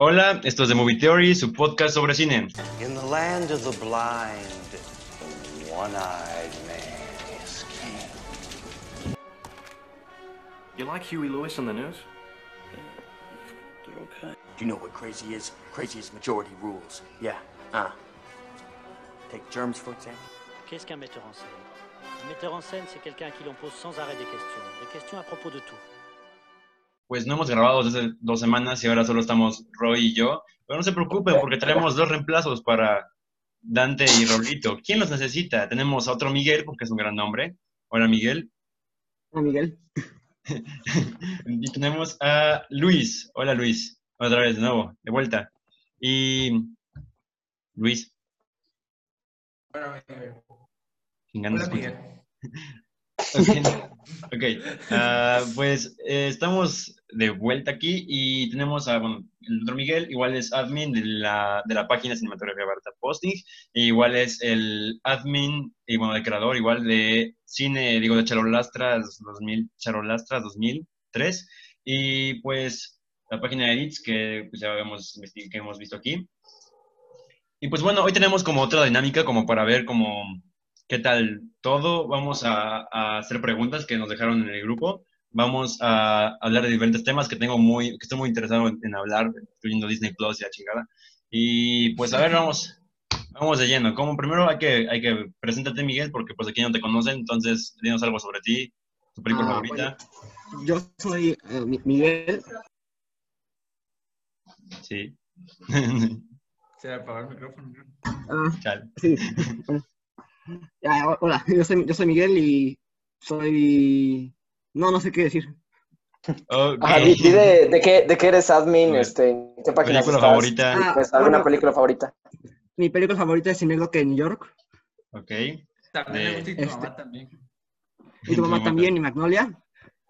Hola, esto es The Movie Theory, su podcast sobre cine. In the land of the blind, the one-eyed man is king. You like Huey Lewis on the news? They're okay. Do you know what crazy is? Crazy is majority rules. Yeah. Uh. Take germs, for example. Qu'est-ce qu'un metteur en scène? Un metteur en scène, c'est quelqu'un à qui l'on pose sans arrêt des questions. Des questions à propos de tout. Pues no hemos grabado desde dos semanas y ahora solo estamos Roy y yo. Pero no se preocupen porque tenemos dos reemplazos para Dante y Rolito. ¿Quién los necesita? Tenemos a otro Miguel, porque es un gran nombre. Hola Miguel. Hola Miguel. y tenemos a Luis. Hola Luis. Otra vez de nuevo, de vuelta. Y Luis. Hola, Miguel. Hola, Miguel. Ok, ah, pues eh, estamos de vuelta aquí y tenemos a, bueno, el otro Miguel, igual es admin de la, de la página Cinematografía Barata Posting, e igual es el admin, y bueno, el creador, igual de cine, digo, de Charolastras 2000, Charolastras 2003, y pues la página de Edits que pues, ya hemos, que hemos visto aquí. Y pues bueno, hoy tenemos como otra dinámica como para ver como qué tal todo. Vamos a, a hacer preguntas que nos dejaron en el grupo. Vamos a hablar de diferentes temas que tengo muy, que estoy muy interesado en, en hablar, incluyendo Disney Plus y la chingada. Y pues a ver, vamos, vamos de lleno. Como primero hay que, hay que preséntate Miguel, porque pues aquí no te conocen, entonces dinos algo sobre ti, tu película Ah, favorita. Yo soy eh, Mi- Miguel. Sí. Se apagó el micrófono. ¿no? Ah, sí. Ho- hola, yo soy, yo soy Miguel y soy... No, no sé qué decir. Ok. Ajá, di, di de, de qué, de qué eres admin, este, qué página Película estás, favorita. Ah, pues, alguna bueno. película favorita. Mi película favorita es Cinedoc en New York. Ok. También gusta y tu este- mamá también. Y tu mamá también, y Magnolia.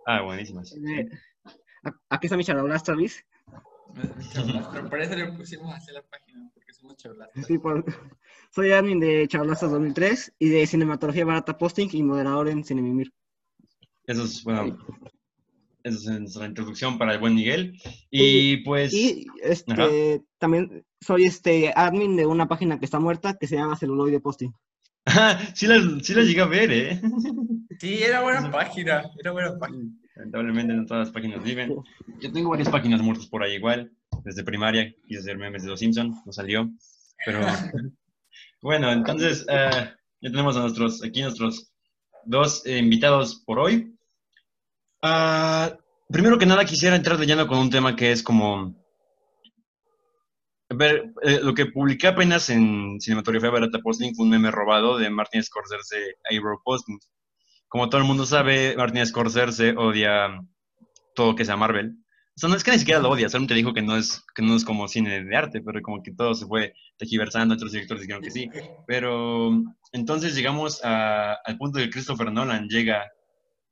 Ah, buenísimas. Eh, aquí está mi charolasta, Luis. Pero por eso le pusimos así la página, porque somos charlatas. Sí, por- Soy admin de Charolastas 2003 y de Cinematografía Barata Posting y moderador en Cinemimir. Eso es, bueno, eso es nuestra introducción para el buen Miguel. Y pues, Y este, Ajá. también soy este admin de una página que está muerta que se llama Celuloide Posting. ah, sí las, sí las llegué a ver, ¿eh? Sí, era buena página, era buena página. Lamentablemente no todas las páginas viven. Yo tengo varias páginas muertas por ahí igual. Desde primaria quise hacer memes de Los Simpson, no salió. Pero bueno, entonces eh, ya tenemos a nuestros, aquí nuestros dos eh, invitados por hoy. Ah, primero que nada quisiera entrar de lleno con un tema que es como... A ver, eh, lo que publiqué apenas en Cinematografía Barata Posting fue un meme robado de Martin Scorsese a Ebro Posting. Como todo el mundo sabe, Martin Scorsese odia todo que sea Marvel. O sea, no es que ni siquiera lo odia, solamente dijo que no es, que no es como cine de arte, pero como que todo se fue tejiversando, otros directores dijeron que sí. Pero entonces llegamos a- al punto que Christopher Nolan llega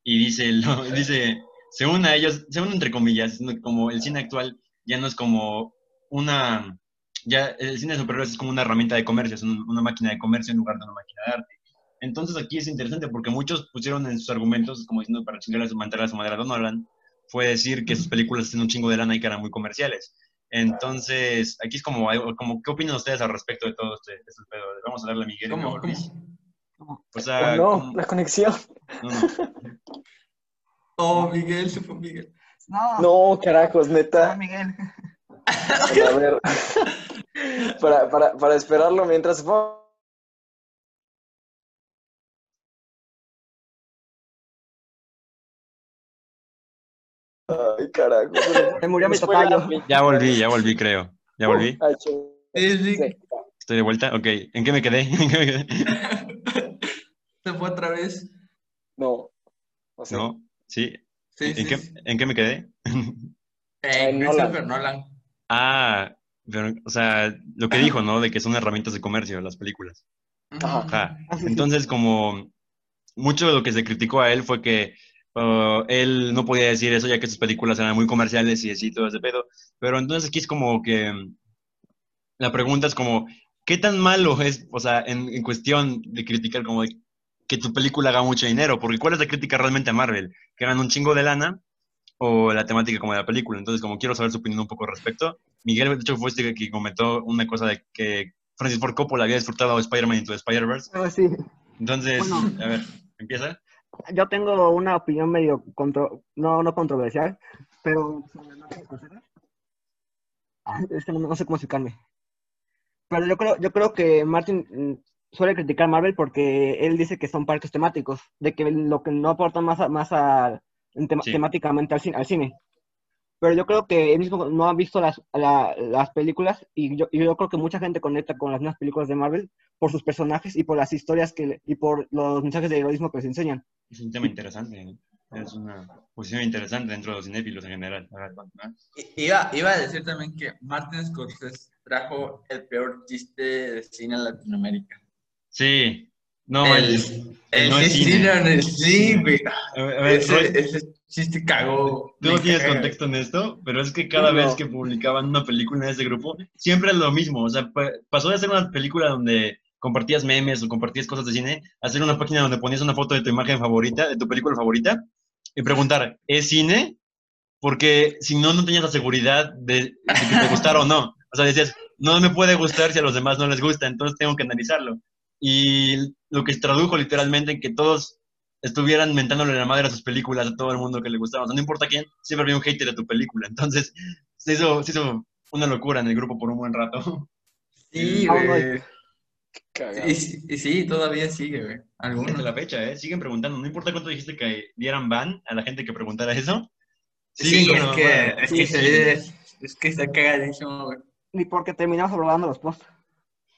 y dice, lo- dice, según a ellos, según entre comillas, como el cine actual ya no es como una, ya el cine de superhéroes es como una herramienta de comercio, es un- una máquina de comercio en lugar de una máquina de arte. Entonces aquí es interesante porque muchos pusieron en sus argumentos, como diciendo para su mantener a su madre a Nolan, fue decir que sus películas tienen un chingo de lana y que eran muy comerciales. Entonces, aquí es como, como ¿qué opinan ustedes al respecto de todo este, este pedo? Vamos a darle a Miguel. y ¿Cómo? O sea, Oh, no, ¿cómo- la conexión. no, no. Oh, Miguel, se fue Miguel. No, No, carajos, neta. Miguel. A ver. para, para, para esperarlo mientras Ay, carajo. Se murió mi tocayo. Ya volví, ya volví, creo. Ya volví. Estoy de vuelta. Ok, ¿en qué me quedé? ¿En qué me quedé? Se fue otra vez. No. O sea, ¿No? ¿Sí? Sí, ¿En, sí. qué, sí. ¿En qué me quedé? Eh, Ay, Christopher Nolan. Ah, pero, o sea, lo que dijo, ¿no? De que son herramientas de comercio las películas. Ajá. Ajá. Ah. Entonces, como mucho de lo que se criticó a él fue que uh, él no podía decir eso ya que sus películas eran muy comerciales y así todo ese pedo. Pero entonces aquí es como que la pregunta es como, ¿qué tan malo es, o sea, en, en cuestión de criticar como de que tu película haga mucho dinero? Porque ¿cuál es la crítica realmente a Marvel? Que ganan un chingo de lana o la temática como de la película. Entonces, como quiero saber su opinión un poco al respecto, Miguel, de hecho, fue este que comentó una cosa de que Francis Ford Coppola había disfrutado Spider-Man Into the Spider-Verse. Ah, sí. Entonces, Bueno. a ver, empieza. Yo tengo una opinión medio contro no, no controversial, pero. Ah, Es que no, no sé cómo explicarme. Pero yo creo, yo creo que Martin mm, suele criticar Marvel porque él dice que son parques temáticos, de que lo que no aporta más, a- más a, Sí. temáticamente al cine, al cine. Pero yo creo que él mismo no ha visto las, la- las películas y yo, y yo creo que mucha gente conecta con las nuevas películas de Marvel por sus personajes y por las historias que, le- y por los mensajes de heroísmo que les enseñan. Es un tema interesante. Es una posición interesante dentro de los cinéfilos en general. Iba, iba a decir también que Martin Scorsese trajo el peor chiste de cine a Latinoamérica. Sí. No, el, el- el no es cine. no, sí, güey. Roy, Ese, ese chiste cagó. Tú no tienes contexto en esto, pero es que cada No. vez que publicaban una película en ese grupo, siempre es lo mismo. O sea, pa- pasó de hacer una película donde compartías memes o compartías cosas de cine, a hacer una página donde ponías una foto de tu imagen favorita, de tu película favorita, y preguntar, ¿es cine? Porque si no, no tenías la seguridad de, de que te gustara o no. O sea, decías, no me puede gustar si a los demás no les gusta, entonces tengo que analizarlo. Y lo que se tradujo literalmente en que todos estuvieran mentándole la madre a sus películas a todo el mundo que le gustaba. O sea, no importa quién, siempre había un hater de tu película. Entonces, se hizo, se hizo una locura en el grupo por un buen rato. Sí, güey. Y, sí- y sí, todavía sigue, güey. Algunos. la fecha, ¿eh? Siguen preguntando. No importa cuánto dijiste que dieran ban a la gente que preguntara eso. Sí, siguen es la que, es, Sí, que sí. se- es, es que cagadísimo, güey. Ni porque terminamos hablando los posts.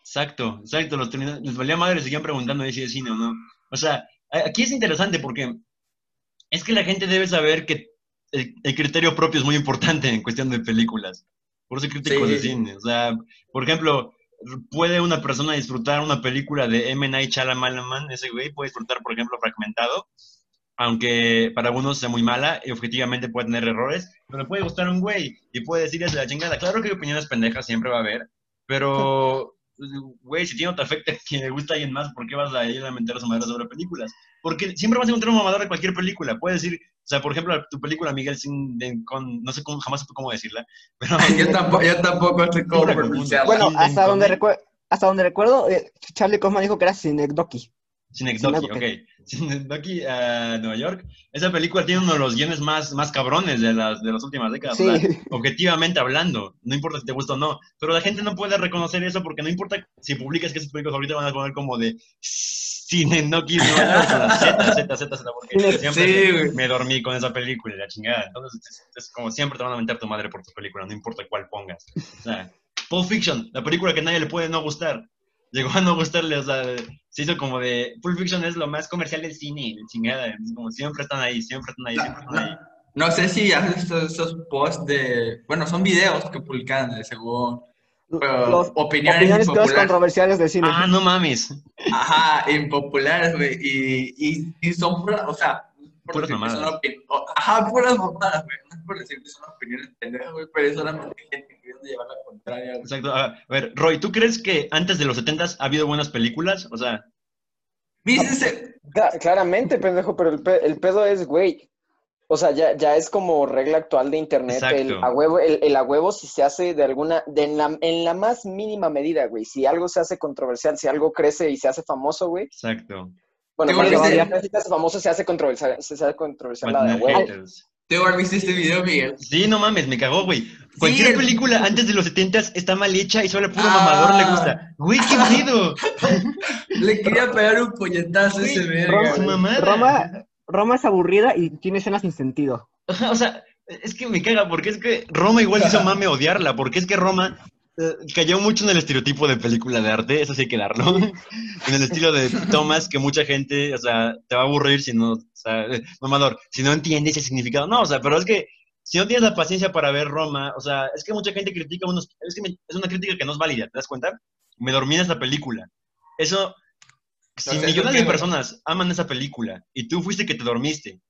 Exacto, exacto. Los les valía madre, seguían preguntando ahí si es cine o no. O sea, aquí es interesante porque es que la gente debe saber que el, el criterio propio es muy importante en cuestión de películas. Por eso soy crítico Sí. de cine. O sea, por ejemplo, puede una persona disfrutar una película de M. Night Shyamalan, ese güey puede disfrutar, por ejemplo, Fragmentado, aunque para algunos sea muy mala y objetivamente puede tener errores, pero le puede gustar a un güey y puede decir es de la chingada. Claro que opiniones pendejas siempre va a haber, pero, güey, si tiene te afecta que le gusta a alguien más, ¿por qué vas a ir a mentar a su madre sobre películas? Porque siempre vas a encontrar un mamador de cualquier película. Puedes decir, o sea, por ejemplo, tu película, Miguel, sin, de- con, no sé cómo, jamás supe cómo decirla, pero Yo tampoco, yo tampoco sé cómo Siempre pronunciarlo. Bueno, hasta donde, recuer- hasta donde recuerdo, eh, Charlie Kaufman dijo que era Synecdoche. Synecdoche, Synecdoche. ok. Synecdoche, a Nueva York. Esa película tiene uno de los guiones más, más cabrones de las, de las últimas décadas. Sí. o sea, objetivamente hablando, no importa si te gusta o no, pero la gente no puede reconocer eso porque no importa si publicas que es tu película favorita, van a poner como de Synecdoche, Nueva York, la Z, Z, Z, Z, porque siempre sí, me dormí con esa película y la chingada. Entonces, es, es como siempre te van a mentar tu madre por tu película, no importa cuál pongas. O sea, Pulp Fiction, la película que nadie le puede no gustar. Llegó a no gustarle, o sea, se hizo como de. Pulp Fiction es lo más comercial del cine, chingada. Como siempre están ahí, siempre están ahí, siempre están ahí. No sé si has visto esos posts de. Bueno, son videos que publican de según. Pero Los opiniones opiniones impopulares. controversiales del cine. Ah, no mames. Ajá, impopulares, güey. Y, y, y son puras, o sea, por Puras son mamadas. o- Ajá, puras mamadas, güey. No es por decir que son opiniones pendejas, güey, pero es solamente gente queriendo llevar la contraria, güey. Exacto. A ver, Roy, ¿tú crees que antes de los 70 ha habido buenas películas? O sea, claramente, pendejo, pero el, pe- el pedo es, güey. O sea, ya, ya es como regla actual de internet. El a huevo, el, el a huevo si se hace de alguna, de en, la, en la más mínima medida, güey. Si algo se hace controversial, si algo crece y se hace famoso, güey. exacto. Bueno, y se hace famoso, se hace controversial, se hace controversial la de huevo. ¿Te viste este video, Miguel? Sí, no mames, me cagó, güey. Cualquier el- película antes de los 70 está mal hecha y solo al puro Ah. mamador le gusta. Güey, qué pedo. Le quería pegar un puñetazo a ese verga, Roma. Roma, Roma es aburrida y tiene escenas sin sentido. O sea, es que me caga, porque es que Roma igual hizo mame odiarla, porque es que Roma eh, cayó mucho en el estereotipo de película de arte, eso sí hay que darlo. en el estilo de Thomas, que mucha gente, o sea, te va a aburrir si no, sea, eh, mamador, si no entiendes el significado. No, o sea, pero es que si no tienes la paciencia para ver Roma, o sea, es que mucha gente critica unos, es que me- es una crítica que no es válida, ¿te das cuenta? Me dormí en esa película. Eso, si millones ¿por de personas aman esa película y tú fuiste que te dormiste,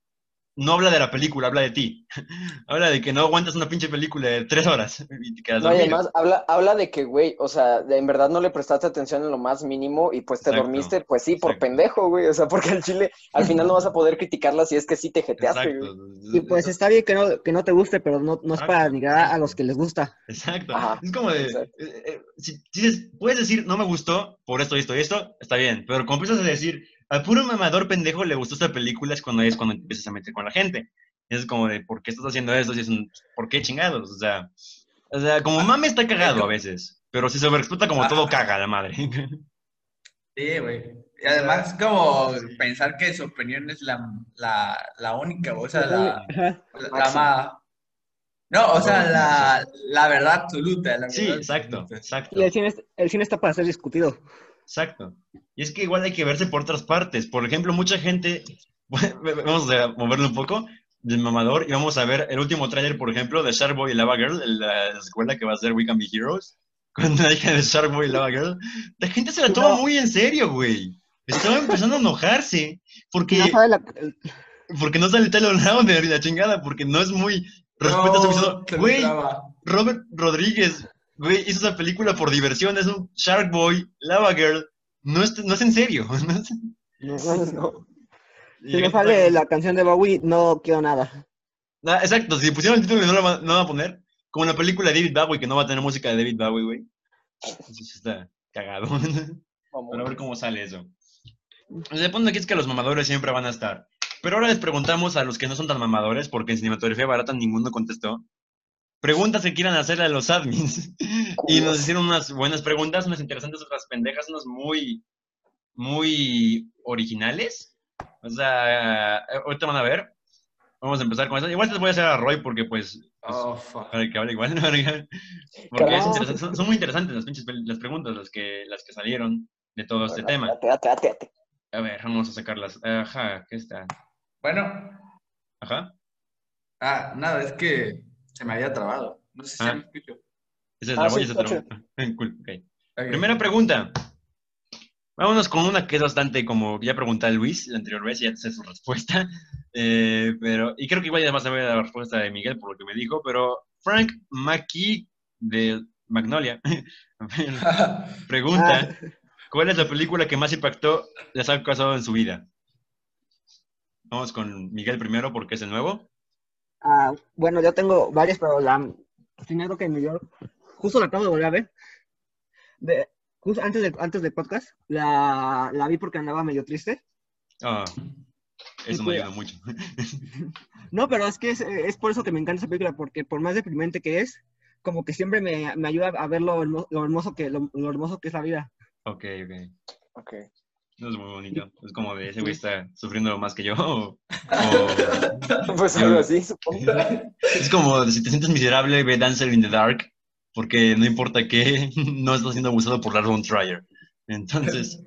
no habla de la película, habla de ti. habla de que no aguantas una pinche película de tres horas y te quedas No, y además habla, habla de que, güey, o sea, de- en verdad no le prestaste atención en lo más mínimo y pues te Exacto. dormiste, pues sí, por Exacto. pendejo, güey. O sea, porque al chile al final no vas a poder criticarla si es que sí te jeteaste, Exacto. güey. Y pues está bien que no, que no te guste, pero no, no es para negar a los que les gusta. Exacto. Ajá, es como de, eh, eh, si, si dices- puedes decir, no me gustó por esto, esto y esto, está bien, pero como empiezas a decir, al puro mamador pendejo le gustó esta película, es cuando es cuando empiezas a meter con la gente. Es como de, ¿por qué estás haciendo esto? Si es un, ¿Por qué chingados? O sea, o sea, como mame está cagado a veces, pero si se sobreexplota como todo caga la madre. Sí, güey. Y además, como pensar que su opinión es la, la, la única, o sea, la, la, la más. No, o sea, la, la verdad absoluta. La Sí, verdad exacto, absoluta. exacto. Y el cine, es- el cine está para ser discutido. Exacto. Y es que igual hay que verse por otras partes. Por ejemplo, mucha gente, vamos a moverlo un poco, del mamador, y vamos a ver el último tráiler, por ejemplo, de Sharkboy y Lava Girl, la escuela que va a ser We Can Be Heroes, con la hija de Sharkboy y Lava Girl. La gente se la toma No. muy en serio, güey. Estaba empezando a enojarse porque, No sabe la- el- porque no sale Taylor Lautner y la chingada, porque no es muy... Respeto a su No, visión. se me Güey. Robert Rodríguez, güey, hizo esa película por diversión, es un Shark Boy, Lava Girl, no es, no es en serio. no es- no, no. Si me está- sale la canción de Bowie, no quiero nada. Ah, exacto, si pusieron el título y no lo va- no van a poner, como en la película de David Bowie, que no va a tener música de David Bowie, güey. Eso sí está cagado. Vamos. Pero a ver cómo sale eso. El punto aquí es que los mamadores siempre van a estar. Pero ahora les preguntamos a los que no son tan mamadores, porque en cinematografía barata ninguno contestó. Preguntas que quieran hacerle a los admins. Y nos hicieron unas buenas preguntas, unas interesantes, otras pendejas, unas muy, muy originales. O sea, eh, ahorita van a ver. Vamos a empezar con eso. Igual les voy a hacer a Roy porque, pues, Oh, fuck. para que hable igual. ¿no? Porque es Carajo. interesante, son, son muy interesantes las pinches las preguntas, las que, las que salieron de todo este tema. Date, date, date, date. A ver, vamos a sacarlas. Ajá, ¿qué está? Bueno, Ajá. ah, nada, es que se me había trabado. No sé si Ah. me escucho. Ese es Ah, sí. Cool, ok. Ok. Primera pregunta. Vámonos con una que es bastante como ya preguntó Luis la anterior vez, ya sé su respuesta. Eh, pero, y creo que igual ya vas a ver la respuesta de Miguel por lo que me dijo, pero Frank Mackie de Magnolia pregunta: ¿Cuál es la película que más impactó les ha causado en su vida? Vamos con Miguel primero porque es el nuevo. Ah, bueno, yo tengo varias, pero la primero que me dio, justo la acabo de volver a ver. De, justo antes de, antes del podcast, la, la vi porque andaba medio triste. Ah, eso no Pues, ayuda mucho. No, pero es que es, es por eso que me encanta esa película, porque por más deprimente que es, como que siempre me, me ayuda a ver lo, hermo- lo hermoso que, lo, lo hermoso que es la vida. ok, ok. Ok. No es muy bonito. Es como de ese güey está sufriendo más que yo. o- o- Pues algo así, supongo. es como de si te sientes miserable, ve Dancer in the Dark. Porque no importa qué, no estás siendo abusado por Lars von Trier. Entonces,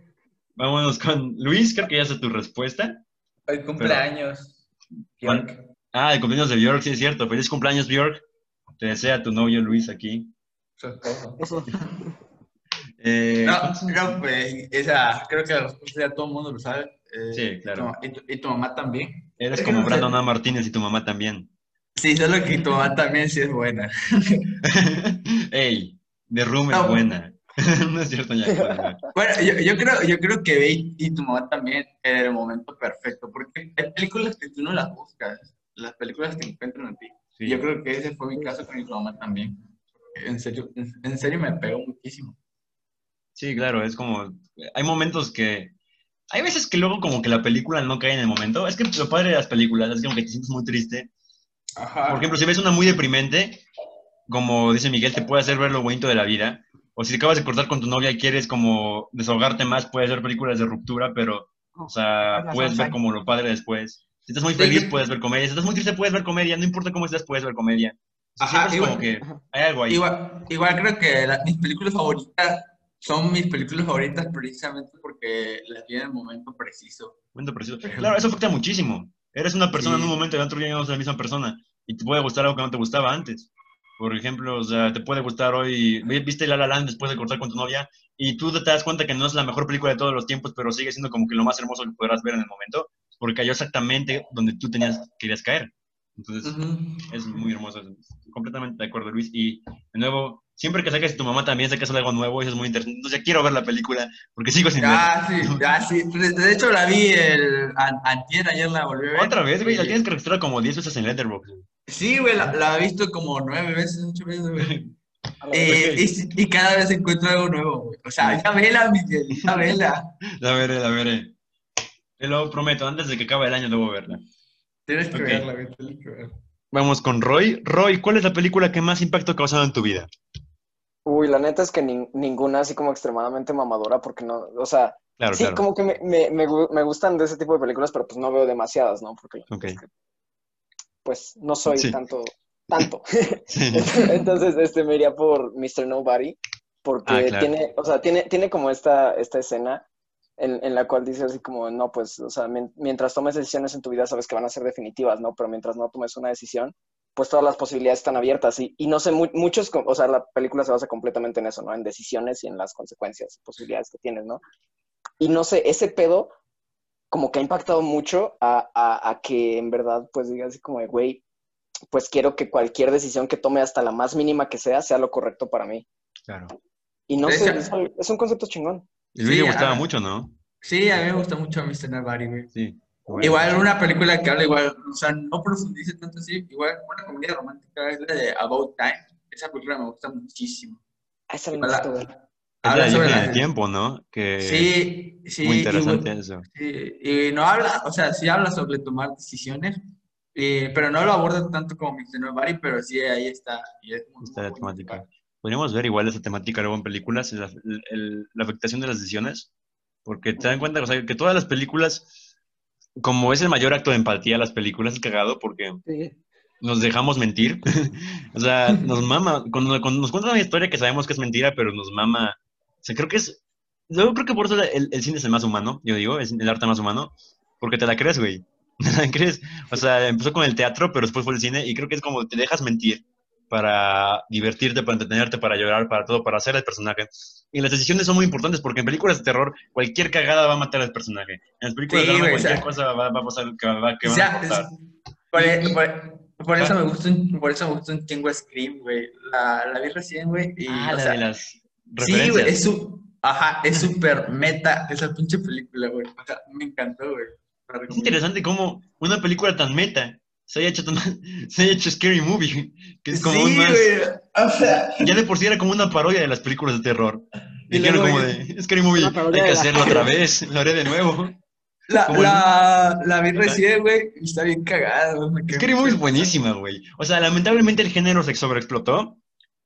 vámonos con Luis. Creo que ya sé tu respuesta. El cumpleaños. York. Ah, el cumpleaños de Bjork, sí es cierto. Feliz cumpleaños, Bjork. Te desea tu novio Luis aquí. Su esposo. Eh, No, ¿cuántos- no, pues, esa, creo que la respuesta ya todo el mundo lo sabe. eh, Sí, claro. Y tu, y tu mamá también. Eres como no. Brandon A. Martínez y tu mamá también. Sí, solo que tu mamá también sí es buena. Ey, The Room No. es buena. no es cierto, ya. Bueno, yo, yo creo, yo creo que Bey y tu mamá también en el momento perfecto, porque hay películas que tú no las buscas, las películas te encuentran a ti. Sí. Yo creo que ese fue mi caso con mi mamá también. En serio, en, en serio me pegó muchísimo. Sí, claro, es como. Hay momentos que. Hay veces que luego, como que la película no cae en el momento. Es que lo padre de las películas es como que te sientes muy triste. Ajá. Por ejemplo, si ves una muy deprimente, como dice Miguel, te puede hacer ver lo bonito de la vida. O si acabas de cortar con tu novia y quieres como desahogarte más, puedes ver películas de ruptura, pero, o sea, Hola, puedes ver como lo padre después. Si estás muy feliz, puedes ver comedia. Si estás muy triste, puedes ver comedia. No importa cómo estés, puedes ver comedia. Ajá, es como que igual- hay algo ahí. Igual, igual creo que la- mis películas favoritas son mis películas favoritas precisamente porque las vi en el momento preciso. Momento preciso. Claro, eso afecta muchísimo. Eres una persona en Sí. un momento y el otro día no la misma persona. Y te puede gustar algo que no te gustaba antes. Por ejemplo, o sea, te puede gustar hoy, vi- viste La La Land después de cortar con tu novia y tú te das cuenta que no es la mejor película de todos los tiempos, pero sigue siendo como que lo más hermoso que podrás ver en el momento. porque cayó exactamente donde tú tenías, querías caer. Entonces, Ujú. es muy hermoso. Completamente de acuerdo, Luis. Y de nuevo, siempre que saques tu mamá también sacas algo nuevo, eso es muy interesante. Entonces, ya quiero ver la película, porque sigo sin Ah, sí, ah, sí. De hecho, la vi el an- antier, ayer la volví a ver. Otra vez, güey, la tienes que registrar como 10 veces en Letterboxd. Sí, güey, la, la he visto como nueve veces, ocho veces, güey. A la Eh, y, y cada vez encuentro algo nuevo, güey. O sea, ya vela, Miguel, ya vela. La veré, la veré. Te lo prometo, antes de que acabe el año debo verla. Tienes que verla, güey, tienes que verla. Vamos con Roy. Roy, ¿cuál es la película que más impacto ha causado en tu vida? Uy, la neta es que nin- ninguna así como extremadamente mamadora, porque no, o sea, Claro, sí, claro. como que me, me, me me gustan de ese tipo de películas, pero pues no veo demasiadas, ¿no? Porque Ok. pues no soy Sí. tanto, tanto. Sí. Entonces, este, me iría por Mr. Nobody, porque Ah, claro. tiene, o sea, tiene, tiene como esta, esta escena en, en la cual dice así como, no, pues, o sea, mien- mientras tomes decisiones en tu vida sabes que van a ser definitivas, ¿no? Pero mientras no tomes una decisión, pues todas las posibilidades están abiertas. Y, y no sé, mu- muchos, o sea, la película se basa completamente en eso, ¿no? En decisiones y en las consecuencias, posibilidades que tienes, ¿no? Y no sé, ese pedo como que ha impactado mucho a, a, a que en verdad, pues diga así como de, güey, pues quiero que cualquier decisión que tome, hasta la más mínima que sea, sea lo correcto para mí. Claro. Y no sé, es, un concepto chingón. Y Luis Sí, le gustaba ah. mucho, ¿no? Sí, a mí me gusta mucho Mr. Nobody, güey. Sí. Igual una película que habla igual, o sea, no profundice tanto así, igual una comedia romántica es la de About Time. Esa película me gusta muchísimo. Ah, esa la la- ver. Es habla la sobre la- del tiempo, ¿no? Que Sí, sí. muy y, interesante güey, eso. sí, y no habla, o sea, sí habla sobre tomar decisiones, eh, pero no lo aborda tanto como Mr. Nobody, pero sí ahí está. y es muy- Está la muy temática. bonita. Podríamos ver igual esa temática luego en películas, la, el- la afectación de las decisiones, porque te dan cuenta o sea, que todas las películas, como es el mayor acto de empatía las películas, es cagado porque Sí. nos dejamos mentir. o sea, nos mama, cuando, cuando nos cuentan una historia que sabemos que es mentira, pero nos mama. O sea, creo que es. Luego creo que por eso el, el cine es el más humano, yo digo, es el arte más humano, porque te la crees, güey. Te la crees. O sea, empezó con el teatro, pero después fue el cine, y creo que es como te dejas mentir para divertirte, para entretenerte, para llorar, para todo, para hacer el personaje. Y las decisiones son muy importantes porque en películas de terror cualquier cagada va a matar al personaje. En las películas Sí, de drama güey, o cualquier sea, cosa va, va a pasar que va, que O a pasar. por, Y- por- por eso me gusta un, por eso me gusta un chingo Scream, güey. La, la vi recién, güey. Y, Ah, o la sea, de las sí, referencias. güey, es su, ajá, es súper meta esa pinche película, güey. O sea, me encantó, güey. Es interesante cómo una película tan meta se haya hecho, se haya hecho Scary Movie, que es como sí, un más... güey. O sea, Ya de por sí era como una parodia de las películas de terror. Y Dijeron luego como de, Scary Movie, hay que la- hacerlo otra vez, lo haré de nuevo. la, Como el- la, la vi recién, güey. y Está bien cagada, Scary Movie es buenísima, güey. O sea, lamentablemente el género se sobreexplotó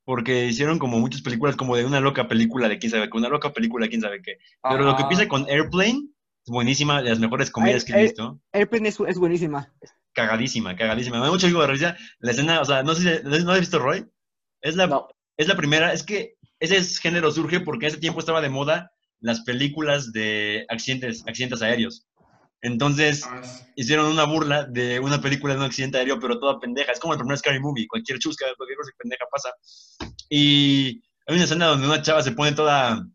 porque hicieron como muchas películas como de una loca película de quién sabe qué, una loca película de quién sabe qué. Pero lo que empieza con Airplane es buenísima, de las mejores comedias que he visto. Airplane es, es buenísima. Cagadísima, cagadísima. Me da mucho de risa. La escena, o sea, no sé si no has visto Roy. Es la, No. es la primera, es que ese es- género surge porque en ese tiempo estaba de moda las películas de accidentes, accidentes aéreos. Entonces Ah, hicieron una burla de una película de un accidente aéreo, pero toda pendeja. Es como el primer Scary Movie, cualquier chusca, cualquier cosa pendeja pasa. Y hay una escena donde una chava se pone toda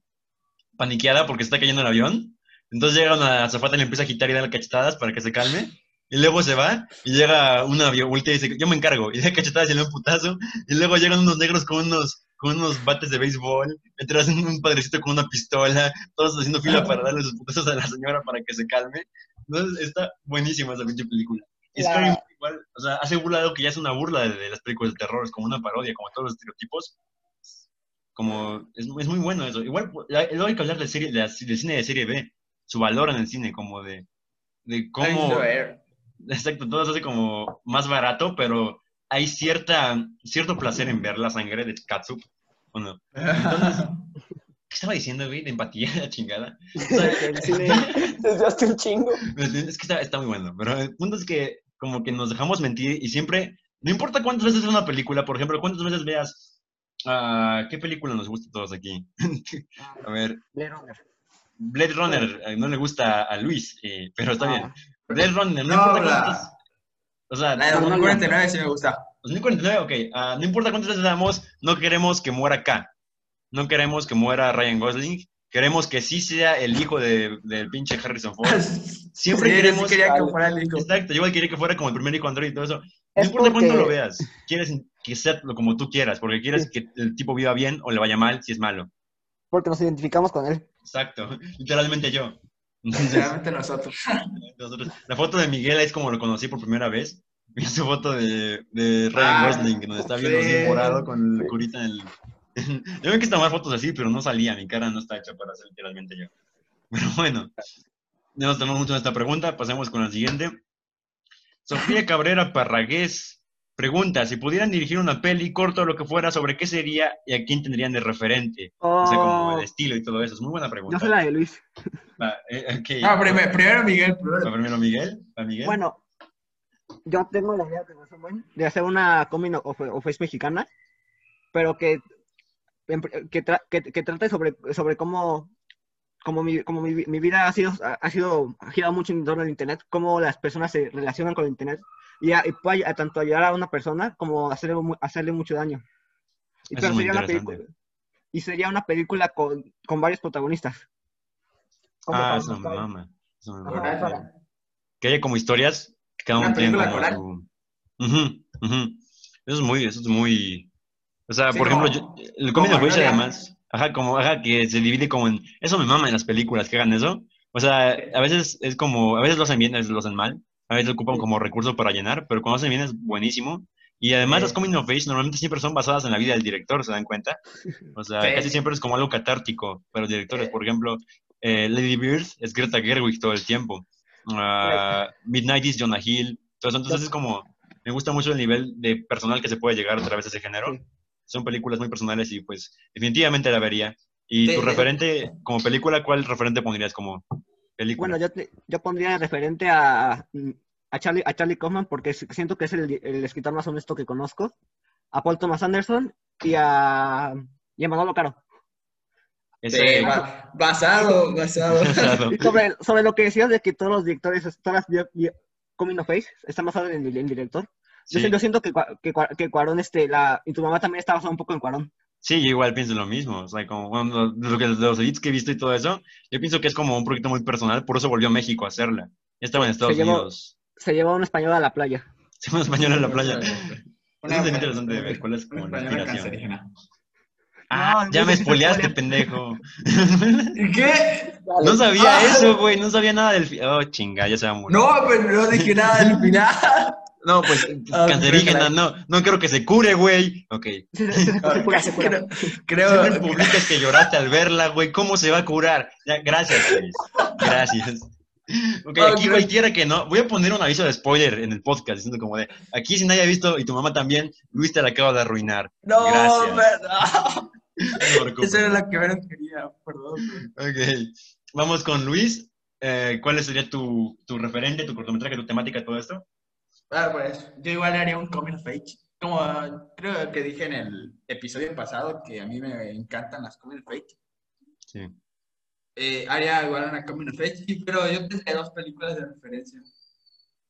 paniqueada porque se está cayendo el avión. Entonces llega una azafata y le empieza a quitar y darle cachetadas para que se calme. Y luego se va y llega una voltea y dice, yo me encargo. Y da cachetadas y le da un putazo. Y luego llegan unos negros con unos, con unos bates de béisbol. Detrás un un padrecito con una pistola. Todos haciendo fila para darle sus putazos a la señora para que se calme. Entonces está buenísima esa pinche película. Y Scary Movie igual, o sea, hace burla de algo que ya es una burla de, de las películas de terror. Es como una parodia, como todos los estereotipos. Como, es, es muy bueno eso. Igual, hay que hablar de serie, de del cine de serie B. Su valor en el cine, como de, de cómo... Exacto, todo se hace como más barato, pero hay cierta, cierto placer en ver la sangre de Katsup. ¿o no? Entonces, ¿qué estaba diciendo, güey? De empatía, la chingada. O sea, El cine, Desviaste un chingo. es que está, está muy bueno, pero el punto es que como que nos dejamos mentir y siempre, no importa cuántas veces es una película, por ejemplo, cuántas veces veas, ah, ¿qué película nos gusta a todos aquí? a ver, Blade Runner. Blade Runner eh, no le gusta a Luis, eh, pero está bien. Blade Runner, no, No, importa. O sea, La de No, no, no. 2049 sí me gusta. 2049, ok. ah, no importa cuántas veces damos, no queremos que muera K. No queremos que muera Ryan Gosling. queremos que sí sea el hijo de- del pinche Harrison Ford. Siempre Sí, queremos... sí quería que fuera el hijo. Exacto, yo igual quería que fuera como el primer hijo Android y todo eso. No Es importa cuándo porque- lo veas, quieres que sea lo como tú quieras, porque quieres que el tipo viva bien o le vaya mal si es malo. Porque nos identificamos con él. Exacto, literalmente yo. Entonces, Realmente nosotros. nosotros- la foto de Miguel es como lo conocí por primera vez. Vi su foto de, de Ryan Ah, Gosling, donde está viendo así sí. morado con la curita en el... yo me quise tomar fotos así, pero no salía, mi cara no está hecha para ser literalmente yo. Pero bueno, no nos tenemos mucho en esta pregunta, pasemos con la siguiente. Sofía Cabrera Parragués pregunta, si pudieran dirigir una peli, corto o lo que fuera, ¿sobre qué sería y a quién tendrían de referente? O sea, como Oh, el estilo y todo eso. Es muy buena pregunta. yo soy la de Luis. Va, eh. No, primero, primero Miguel, primero. Primero Miguel. ¿Va Miguel? Bueno, yo tengo la idea de, hacer una coming of, of age mexicana, pero que, que, tra- que, que trate sobre, sobre cómo, cómo, mi, cómo mi, mi vida ha sido, ha sido, ha girado mucho en torno al Internet, cómo las personas se relacionan con el Internet y, a- y puede a- tanto ayudar a una persona como hacerle, hacerle mucho daño. Y, Eso es muy sería una película, y sería una película con, con varios protagonistas. Como ah, eso me mama. Eso me Ajá, mama. para- Que haya como historias que cada uno tiene como coral. su... Ujú, ujú. Eso es muy, eso es muy... O sea, Sí, por como- ejemplo, yo- el cómic de Wish además, ajá, como, ajá, que se divide como en... Eso me mama en las películas que hagan eso. O sea, a veces es como, a veces lo hacen bien, a veces lo hacen mal, a veces ocupan como recurso para llenar, pero cuando hacen bien es buenísimo. Y además Sí. las coming of age normalmente siempre son basadas en la vida del director, ¿se dan cuenta? O sea, Sí. casi siempre es como algo catártico para los directores. Sí. Por ejemplo, eh, Lady Bird es Greta Gerwig todo el tiempo. Ah, Midnight is Jonah Hill. Eso. Entonces es como, me gusta mucho el nivel de personal que se puede llegar a través de ese género. Son películas muy personales y pues definitivamente la vería. Y tu referente, como película, ¿cuál referente pondrías como película? Bueno, yo, te- yo pondría de referente a, a Charlie, a Charlie Kaufman porque siento que es el, el escritor más honesto que conozco, a Paul Thomas Anderson y a, y a Manolo Caro. Sí, basado, basado. Basado. Y sobre, sobre lo que decías de que todos los directores, todas las coming of age, están basados en el, en el director. Yo, Sí. siento- yo siento que, que, que Cuarón, este, la, y tu mamá también está basada un poco en Cuarón. Sí, yo igual pienso lo mismo. O sea, como lo que, de los edits que he visto y todo eso, yo pienso que es como un proyecto muy personal, por eso volvió a México a hacerla. Estaba en Estados llevó- Unidos. Se llevó a un español a la playa. Se llama español en la playa. Una- Eso es interesante de ver cuál es como la inspiración. Ah, No, ya me spoileaste, pendejo. ¿Y qué? No sabía Ah. eso, güey. No sabía nada del... fi- Oh, chinga, ya se va a morir. No, pero no dije nada del final. No, pues, Ah, cancerígena, no. No creo que se cure, güey. Ok. Creo, Siempre creo, publicas que lloraste al verla, güey. ¿Cómo se va a curar? Ya, gracias, Luis. Gracias. Ok, aquí creo- cualquiera que no. Voy a poner un aviso de spoiler en el podcast diciendo como de. Aquí, si nadie ha visto y tu mamá también, Luis te la acaba de arruinar. no, Gracias. pero- No. Esa era la que menos quería, perdón. güey. Ok. Vamos con Luis. Eh, ¿Cuál sería tu, tu referente, tu cortometraje, tu temática, todo esto? Ah, pues yo igual haría un coming of age. Como creo que dije en el episodio pasado que a mí me encantan las coming of age. Sí. Eh, haría igual una coming of age, pero yo tendría dos películas de referencia.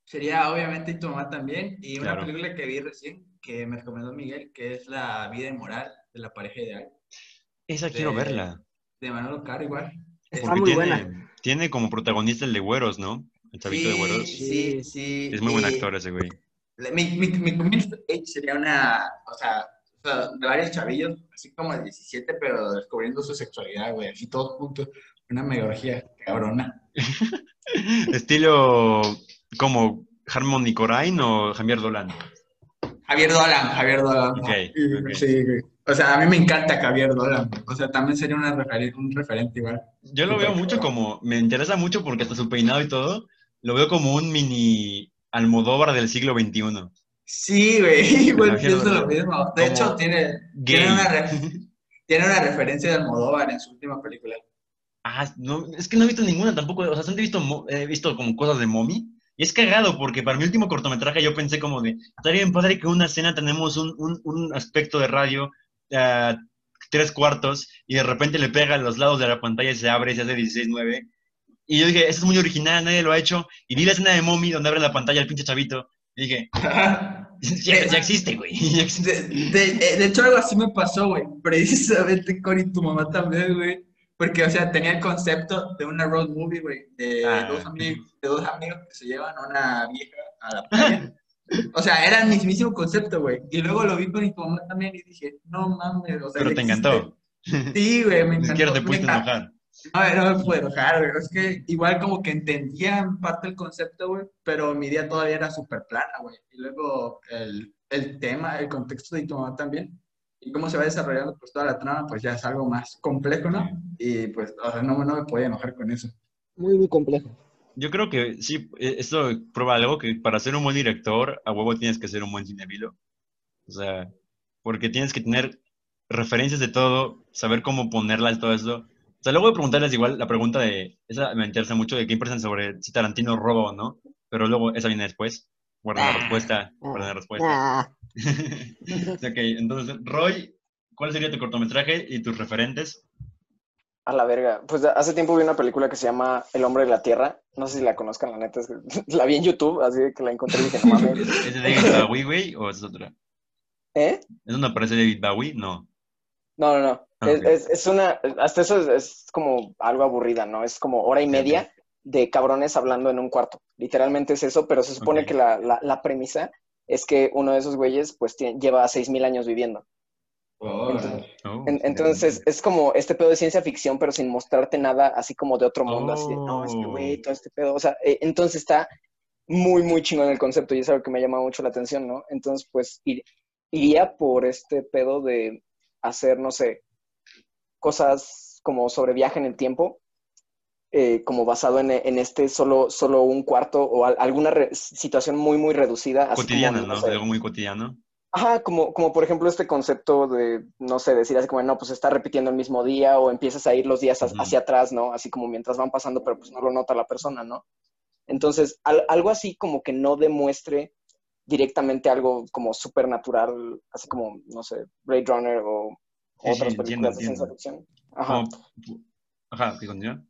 Sería obviamente Y tu mamá también, y una Claro. película que vi recién que me recomendó Miguel, que es La vida inmoral de la pareja ideal, Esa quiero verla. de Manolo Caro igual. Está Porque muy tiene, buena. tiene como protagonista el de Güeros, ¿no? El chavito de Güeros. Sí, sí. Es muy buen actor ese güey. Mi, mi, mi coming of age sería una, o sea, o sea, de varios chavillos, así como de 17, pero descubriendo su sexualidad, güey, así todos juntos, una mega orgía cabrona. Estilo como Harmony Corain o Javier Dolan. Javier Dolan, Javier Dolan. Ok, Y- ok. Sí, güey. O sea, a mí me encanta Javier Dolan. O sea, también sería una referen- un referente igual. Yo lo veo mucho como, me interesa mucho porque hasta su peinado y todo, lo veo como un mini Almodóvar del siglo XXI. Sí, güey, igual pienso lo mismo. De hecho, tiene, tiene, una tiene una referencia de Almodóvar en su última película. Ah, no, es que no he visto ninguna tampoco, o sea, siempre he visto, he visto como cosas de Mommy, y es cagado porque para mi último cortometraje yo pensé como de, estaría bien padre que una escena tenemos un, un, un aspecto de radio, ah, tres cuartos, y de repente le pega a los lados de la pantalla y se abre y se hace 16-9, y yo dije, eso es muy original, nadie lo ha hecho, y vi la escena de Mommy donde abre la pantalla el pinche chavito, y dije, ya, ya existe, güey, ya existe. De, de- de hecho, algo así me pasó, güey. Precisamente con y tu mamá también, güey. Porque, o sea, tenía el concepto de una road movie, güey, de, Ah. dos amigos, de dos amigos que se llevan a una vieja a la playa. O sea, era el mismísimo concepto, güey. Y luego lo vi con mi mamá también y dije, no mames, o sea, Pero te existe. encantó. Sí, güey, me Ni encantó. siquiera te pudiste enojar. A ver, no me puedo enojar, güey. Es que igual como que entendía en parte el concepto, güey, pero mi día todavía era súper plana, güey. Y luego el, el tema, el contexto de tu mamá también. Y cómo se va desarrollando pues toda la trama, pues ya es algo más complejo, ¿no? Y pues, o sea, no, no me podía enojar con eso. Muy, muy complejo. Yo creo que sí, eh, esto prueba algo que para ser un buen director, a huevo tienes que ser un buen cinefilo. O sea, porque tienes que tener referencias de todo, saber cómo ponerlas, todo eso. O sea, luego de preguntarles igual la pregunta de, esa me interesa mucho, de qué piensan sobre si Tarantino roba o no, pero luego esa viene después. Guarda la Ah, respuesta, guarda la respuesta. Ah, ok, entonces, Roy, ¿cuál sería tu cortometraje y tus referentes? A la verga. Pues hace tiempo vi una película que se llama El hombre de la tierra. No sé si la conozcan, la neta. es que la vi en YouTube, así que la encontré y dije, no mames. ¿Es de David Bowie, güey, o es otra? ¿Eh? ¿Es donde aparece David Bowie? No. No, no, no. Es, es- es una, hasta eso es, es como algo aburrida, ¿no? Es como hora y media de cabrones hablando en un cuarto. Literalmente es eso, pero se supone que la, la- la premisa es que uno de esos güeyes pues tiene- lleva seis mil años viviendo. Entonces, Oh, en- entonces es como este pedo de ciencia ficción, pero sin mostrarte nada así como de otro mundo, así de, no, es que güey, Oh. todo este pedo. O sea, eh, entonces está muy, muy chingón el concepto y es algo que me ha llamado mucho la atención, ¿no? Entonces, pues ir- iría por este pedo de hacer, no sé, cosas como sobre viaje en el tiempo, eh, como basado en, en este solo, solo un cuarto o al- alguna re- situación muy, muy reducida. como, cotidiana, no ¿no? sé, Algo muy cotidiano. Ajá, como, como por ejemplo este concepto de, no sé, decir así como, no, pues está repitiendo el mismo día o empiezas a ir los días Ujú. hacia atrás, ¿no? Así como mientras van pasando, pero pues no lo nota la persona, ¿no? Entonces, al- algo así como que no demuestre directamente algo como supernatural, así como, no sé, Blade Runner o otras películas de ciencia ficción. Ajá. Ajá, ¿qué continúa?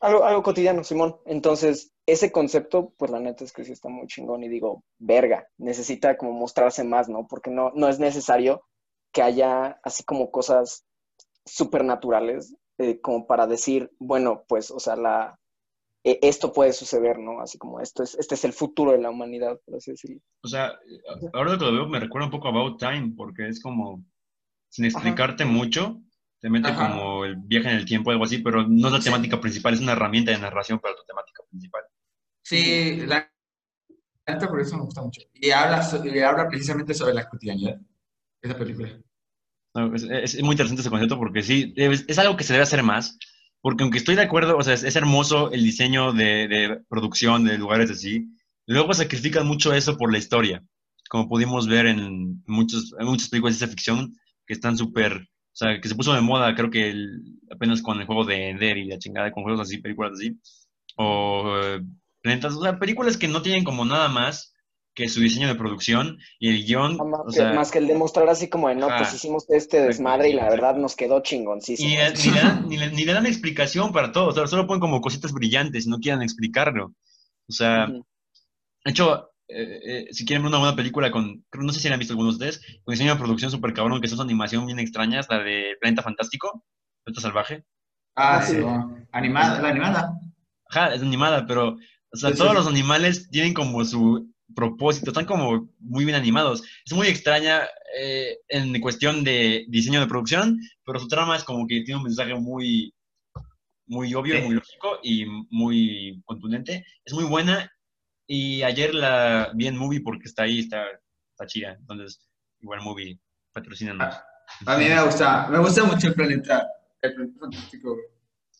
Algo, algo cotidiano, Simón. Entonces, ese concepto, pues la neta es que sí está muy chingón y digo, verga, necesita como mostrarse más, ¿no? Porque no, no es necesario que haya así como cosas supernaturales eh, como para decir, bueno, pues, o sea, la, e- esto puede suceder, ¿no? Así como esto es, este es el futuro de la humanidad, por así decirlo. O sea, ahora que lo veo me recuerda un poco a About Time, porque es como, sin explicarte mucho, te mete Ajá. como el viaje en el tiempo, algo así, pero no es la Sí. temática principal, es una herramienta de narración para tu temática principal. Sí, la neta por eso me gusta mucho. Y habla, y habla precisamente sobre la cotidianidad, esa película. No, es, es- muy interesante ese concepto porque sí, es, es algo que se debe hacer más, porque aunque estoy de acuerdo, o sea, es, es hermoso el diseño de, de producción de lugares así, luego sacrifican mucho eso por la historia, como pudimos ver en, muchos, en muchas películas de ciencia ficción que están súper, o sea, que se puso de moda, creo que el- apenas con el juego de Ender y la chingada, con juegos así, películas así, o eh, planetas, o sea, películas que no tienen como nada más que su diseño de producción y el guion, Más, o que, sea, más que el demostrar así como de, no, Ajá. pues hicimos este desmadre y la verdad nos quedó chingoncísimo. ni, ni le dan, ni, le, ni le dan explicación para todo, o sea, solo ponen como cositas brillantes y no quieran explicarlo. O sea, Ujú. de hecho, eh, eh, si quieren ver una buena película con, no sé si la han visto algunos de ustedes, con diseño de producción súper cabrón, que es una animación bien extraña, la de Planeta Fantástico, Planeta Salvaje. Ah, Sí. sí, no. animada, la animada. Ajá, es animada, pero, o sea, sí, todos sí. los animales tienen como su propósito, están como muy bien animados. Es muy extraña eh, en cuestión de diseño de producción, pero su trama es como que tiene un mensaje muy, muy obvio, Sí. muy lógico y muy contundente. Es muy buena y ayer la vi en Movie porque está ahí, está, está chida. Entonces, igual Movie, patrocínanos. A mí me gusta, me gusta mucho el planeta, el planeta fantástico.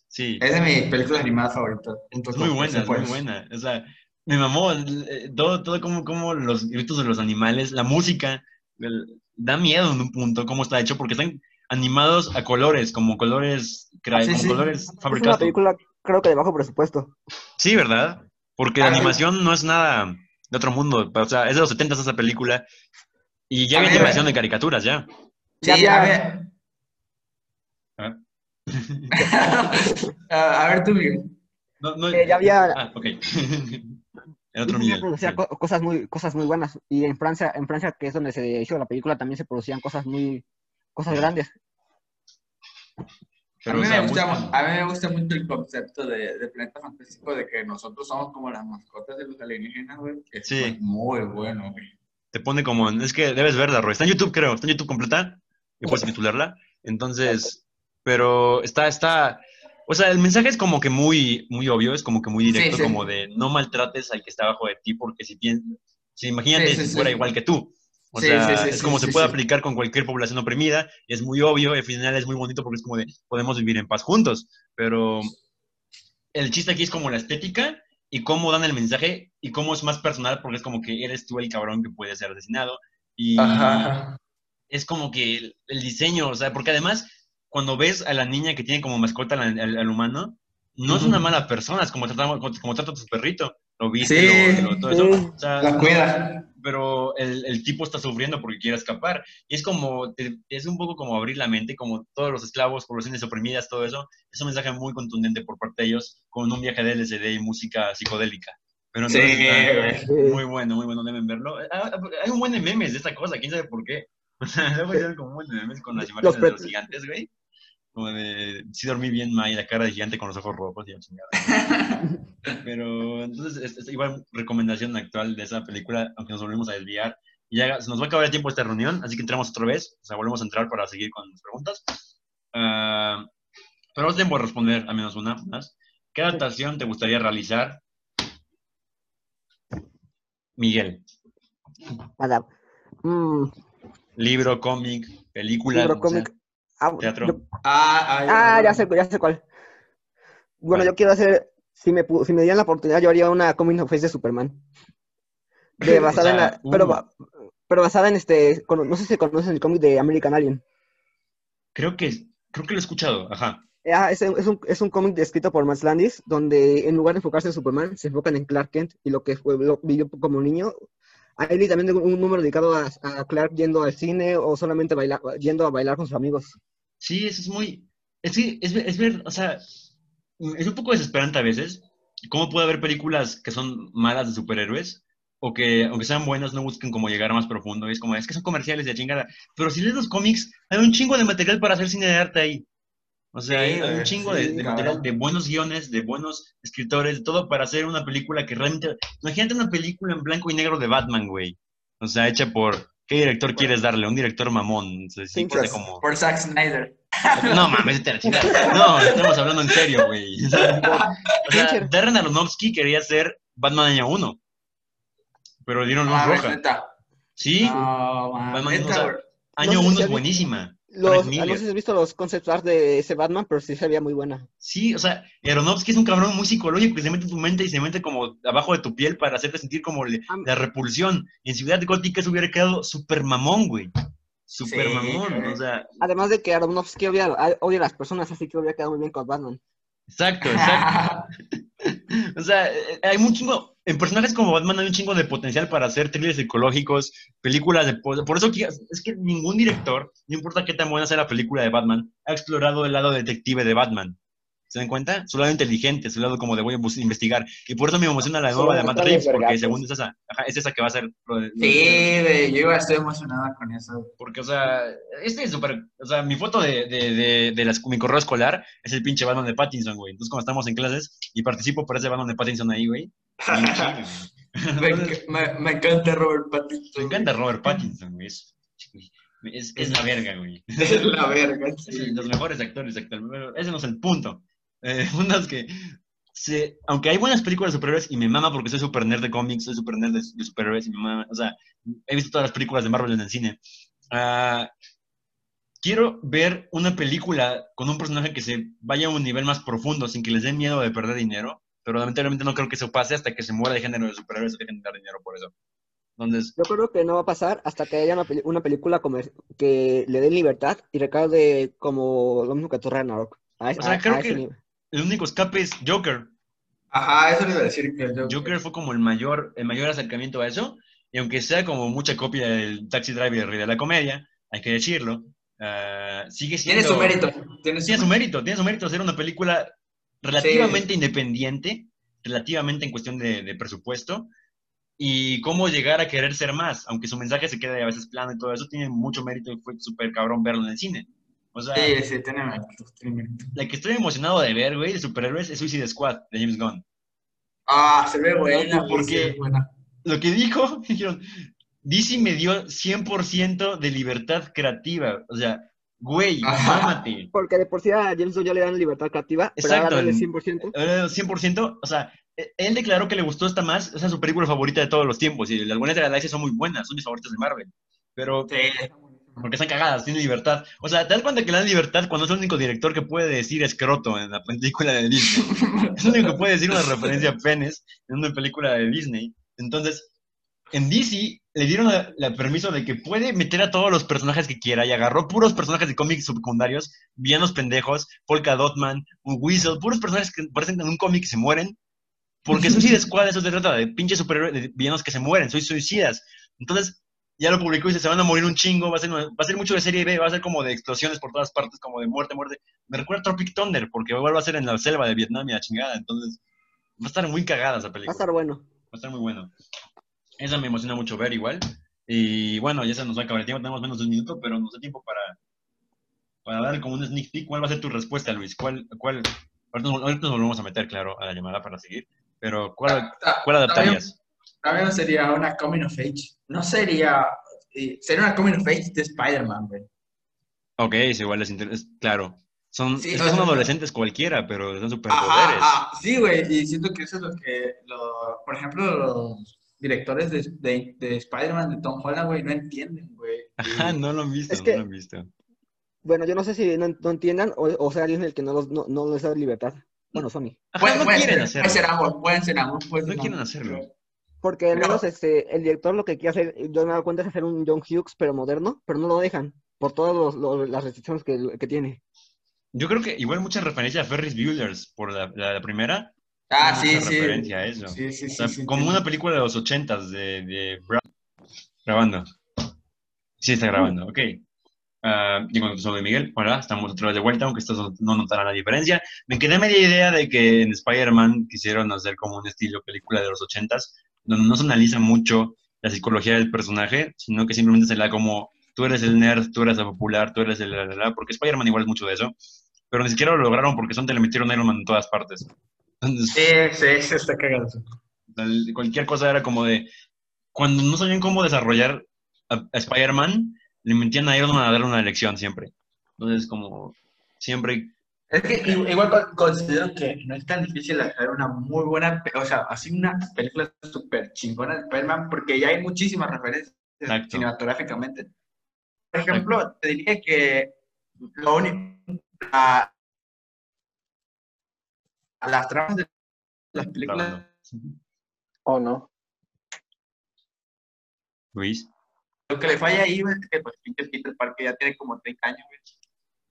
Sí. Es de mis películas animadas favoritas. junto Es con muy buena, es muy Persepolis. buena. O sea, me mamó eh, todo, todo como, como los gritos de los animales, la música, el- da miedo en un punto cómo está hecho, porque están animados a colores, como colores, Ah, sí, como sí. colores Es una fabricados. película, creo que de bajo presupuesto. Sí, ¿verdad? Porque la Ah, animación no es nada de otro mundo. O sea, es de los 70 esa película. Y ya había animación de caricaturas, ya. Sí, Ya a había- ver. ¿Ah? a, a ver tú, Miguel. No, no- Eh, ya había- Ah, ok. El otro producía sí. co- cosas muy, cosas muy buenas. Y en Francia, en Francia, que es donde se hizo la película, también se producían cosas muy, cosas grandes. Pero, a, mí o sea, me gusta, buscan- a mí me gusta mucho el concepto de, de Planeta Fantástico de que nosotros somos como las mascotas de los alienígenas, güey. Es Sí. pues, muy bueno, güey. te pone como, es que debes verla, Roy. Está en YouTube, creo, está en YouTube completa, y puedes titularla. Entonces, pero está, está, o sea, el mensaje es como que muy, muy obvio, es como que muy directo, Sí, sí. como de no maltrates al que está abajo de ti, porque si piensas, si imagínate Sí, si fuera igual que tú. O Sí, sea, sí, sí, es como sí, se puede sí. aplicar con cualquier población oprimida, y es muy obvio, al final es muy bonito porque es como de, podemos vivir en paz juntos, pero el chiste aquí es como la estética y cómo dan el mensaje y cómo es más personal porque es como que eres tú el cabrón que puede ser asesinado y Ajá. es como que el, el diseño, o sea, porque además cuando ves a la niña que tiene como mascota al, al- al humano, no es Ujú. una mala persona, es como, tratamos, como, como trata a tu perrito, lo viste, Sí, lo- lo- todo eso, o sea, La cuida. Pero el, el tipo está sufriendo porque quiere escapar. Y es como, es un poco como abrir la mente, como todos los esclavos, poblaciones oprimidas, todo eso. Es un mensaje muy contundente por parte de ellos, con un viaje de LSD y música psicodélica. Pero Sí, entonces güey. muy bueno, muy bueno, deben verlo. Ah, ah, Hay un buen de memes de esta cosa, quién sabe por qué. O sea, luego hicieron como un buen de memes con las imágenes de los gigantes, güey. Como de, sí dormí bien, May, la cara de gigante con los ojos rojos y la chingada. Pero entonces, es, es igual recomendación actual de esa película, aunque nos volvemos a desviar. Y ya se nos va a acabar el tiempo de esta reunión, así que entramos otra vez. O sea, volvemos a entrar para seguir con las preguntas. Ah, pero os tiempo de responder a menos una más. ¿Qué adaptación te gustaría realizar? Miguel. Mm, Libro, cómic, película. libro, sea. cómic. Ah, teatro. yo- Ah, ay, ah, ya sé, ya sé cuál. Bueno, ¿Cuál? yo quiero hacer, si me, si me dieran la oportunidad, yo haría una Coming of Face de Superman. De, basada en la, pero, uh. ba- pero basada en este, no sé si conocen el cómic de American Alien. Creo que, creo que lo he escuchado, ajá. Ah, es, es un, es un cómic escrito por Max Landis, donde en lugar de enfocarse en Superman, se enfocan en Clark Kent y lo que fue, lo vivió como niño. Hay también un, un número dedicado a, a Clark yendo al cine o solamente bailar, yendo a bailar con sus amigos. Sí, eso es muy. Es es, es ver, o sea, es un poco desesperante a veces. ¿Cómo puede haber películas que son malas de superhéroes? O que, aunque sean buenas, no busquen como llegar más profundo. Y es como, es que son comerciales de chingada. Pero si lees los cómics, hay un chingo de material para hacer cine de arte ahí. O sea, Sí, hay, un chingo sí, de, de material, de buenos guiones, de buenos escritores, de todo para hacer una película que realmente. Imagínate una película en blanco y negro de Batman, güey. O sea, hecha por. ¿Qué director quieres darle? Un director mamón. Que sea como. Por Zack Snyder. No mames, chingada. No, estamos hablando en serio, güey. O sea. Darren Aronofsky quería ser Batman año 1. Pero le dieron luz Ah, roja. neta. Sí, No, man, Batman, o sea, año no sé 1 si es buenísima. Los, no sé si has visto los concept art de ese Batman, pero sí se veía muy buena. Sí, o sea, Aronofsky es un cabrón muy psicológico que se mete en tu mente y se mete como abajo de tu piel para hacerte sentir como le- la repulsión. Y en Ciudad Gótica eso hubiera quedado súper mamón, güey. Súper Sí, mamón. güey. O sea, Además de que Aronofsky odia, odia a las personas, así que hubiera quedado muy bien con Batman. exacto, exacto. O sea, eh, hay un chingo, en personajes como Batman hay un chingo de potencial para hacer thrillers psicológicos, películas de... po- Por eso es que ningún director, no importa qué tan buena sea la película de Batman, ha explorado el lado detective de Batman. ¿Se dan cuenta? Su lado inteligente, su lado como de voy a investigar. Y por eso me emociona la nueva de Matt Reeves, porque según es esa, ajá, es esa que va a ser... lo de- lo de- Sí, yo igual estoy emocionada con eso. Porque, o sea, este es súper. O sea, mi foto de, de, de, de la- mi correo escolar es el pinche Batman de Pattinson, güey. Entonces, cuando estamos en clases y participo por ese Batman de Pattinson ahí, güey. Me, encanta Robert Pattinson. me encanta Robert Pattinson, güey. Es, es, es la verga, güey. Es la verga, sí. los mejores actores actualmente. Ese no es el punto. Eh, el es que, se- aunque hay buenas películas de superhéroes y me mama porque soy super nerd de cómics, soy super nerd de, de superhéroes y me mama, o sea, he visto todas las películas de Marvel en el cine. Ah, quiero ver una película con un personaje que se vaya a un nivel más profundo sin que les dé miedo de perder dinero, pero lamentablemente no creo que eso pase hasta que se muera de género de superhéroes de dar dinero por eso. Entonces, Yo creo que no va a pasar hasta que haya una, película que le den libertad y recaude como lo mismo que Thor Ragnarok. O sea, a- creo a que-. El único escape es Joker. Ajá, eso le iba a decir que yo. Joker fue como el mayor, el mayor acercamiento a eso, y aunque sea como mucha copia del Taxi Driver de la Comedia, hay que decirlo, ah, sigue siendo... Tiene su mérito. Tiene su Tiene su mérito, tiene su mérito hacer una película relativamente independiente, relativamente en cuestión de, de presupuesto, y cómo llegar a querer ser más, aunque su mensaje se quede a veces plano y todo eso, tiene mucho mérito y fue súper cabrón verlo en el cine. O sea, Sí, sí, méritos. la que estoy emocionado de ver, güey, de superhéroes es Suicide Squad, de James Gunn. Ah, se ve buena, No, porque- buena. Lo que dijo, dijeron, DC me dio 100% de libertad creativa. O sea, güey, mámate. Porque de por sí a James Gunn ya le dan libertad creativa, pero ahora Exacto. dale 100%. Eh, 100%, o sea, eh, él declaró que le gustó esta más, esa es su película favorita de todos los tiempos, y las buenas de la galaxia son muy buenas, son mis favoritas de Marvel, pero Sí. Porque están cagadas, tienen libertad. O sea, te das cuenta que le dan libertad cuando es el único director que puede decir escroto en la película de Disney. es el único que puede decir una referencia a penes en una película de Disney. Entonces, en DC le dieron la permiso de que puede meter a todos los personajes que quiera y agarró puros personajes de cómics secundarios, villanos pendejos, Polka Dotman, un Weasel, puros personajes que aparecen en un cómic y se mueren. Porque Suicide Squad eso se trata de pinches superhéroes, de villanos que se mueren, soy suicidas. Entonces, ya lo publicó y dice, se van a morir un chingo, va a ser, va a ser mucho de serie B, va a ser como de explosiones por todas partes, como de muerte, muerte. Me recuerda a Tropic Thunder, porque igual va a ser en la selva de Vietnam y la chingada, entonces va a estar muy cagada esa Va a película. estar bueno. Va a estar muy bueno. Esa me emociona mucho ver igual. Y bueno, ya se nos va a acabar el tiempo, tenemos menos de un minuto, pero nos da tiempo para, para dar como un sneak peek. ¿Cuál va a ser tu respuesta, Luis? ¿Cuál, cuál? Ahorita, nos- ahorita nos volvemos a meter, claro, a la llamada para seguir. Pero, ¿cuál, Ta- cuál adaptarías? También sería una coming of age. No sería. eh, sería una coming of age de Spider-Man, güey. Ok, es igual, es, es- claro. Son, Sí, es o que son adolescentes cualquiera, pero son superpoderes. ajá, sí, güey. Y siento que eso es lo que. lo- por ejemplo, los directores de, de, de Spider-Man, de Tom Holland, güey, no entienden, güey. Ajá, no lo han visto, Es no que- lo han visto. Bueno, yo no sé si no, no entiendan o, o sea alguien el que no, los, no, no les da libertad. Bueno, Sony. Ajá, Pueden, no pueden quieren ser, pueden ser hacerlo. ambos, pueden ser ambos. pueden No quieren hacerlo. Porque al menos este, el director lo que quiere hacer, yo me he dado cuenta es hacer un John Hughes, pero moderno, pero no lo dejan por todas las restricciones que, que tiene. Yo creo que igual mucha referencia a Ferris Bueller's por la, la, la primera. Ah, sí, sí. referencia a eso. Sí, sí, O sí. sea, sí, como una película de los ochentas de, de Bra- grabando. Sí, está grabando, ok. Ah, digo, soy Miguel, hola, estamos otra vez de vuelta, aunque esto no notará la diferencia. Me quedé media idea de que en Spider-Man quisieron hacer como un estilo película de los ochentas, donde no se analiza mucho la psicología del personaje, sino que simplemente se le da como, tú eres el nerd, tú eres el popular, tú eres el... la, la, la, porque Spider-Man igual es mucho de eso, pero ni siquiera lo lograron porque son te le metieron Iron Man en todas partes. Entonces, Sí, sí, sí, está cagado. Cualquier cosa era como de. Cuando no sabían cómo desarrollar a, a Spider-Man, le metían a Iron Man a darle una lección siempre. Entonces, como. Siempre. Es que igual con- considero que no es tan difícil hacer una muy buena, o sea, así una película súper chingona de Spider-Man, porque ya hay muchísimas referencias Exacto. cinematográficamente. Por ejemplo, te diría que lo único, a, a las tramas de las películas. ¿O no? Luis. lo que le falla ahí es que pues pinche Peter Parker ya tiene como 30 años, güey.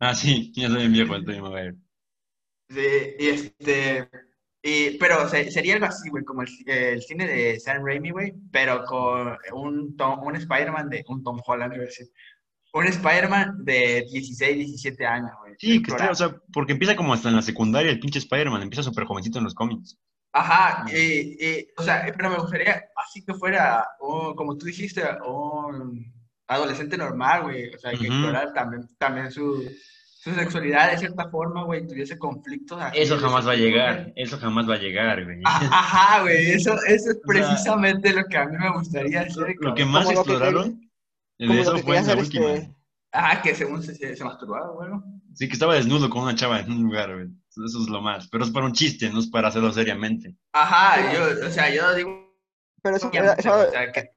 Ah, sí, ya soy bien viejo, estoy Maguire. Sí, y este, y, pero se- sería algo así, güey, como el, el cine de Sam Raimi, güey, pero con un, Tom- un Spider-Man de, un Tom Holland, decir, un Spider-Man de 16, 17 años, güey. Sí, que está, o sea, porque empieza como hasta en la secundaria el pinche Spider-Man, empieza súper jovencito en los cómics. Ajá, y, y, o sea, pero me gustaría así que fuera, un- como tú dijiste, un adolescente normal, güey, o sea, que Ujú. explorara también, también su, su sexualidad de cierta forma, güey, tuviese conflictos. así Eso jamás va a llegar, eso jamás va a llegar, güey. Ah, Ajá, güey, eso, eso es sea, precisamente lo que a mí me gustaría hacer. Lo que más que exploraron de eso que fue en la última. este, Ah, que según se, se, se masturbaba, bueno. Sí, que estaba desnudo con una chava en un lugar, güey. Eso es lo más. Pero es para un chiste, no es para hacerlo seriamente. Ajá, yo, o sea, yo digo... pero eso, ya, era- eso, o sea, que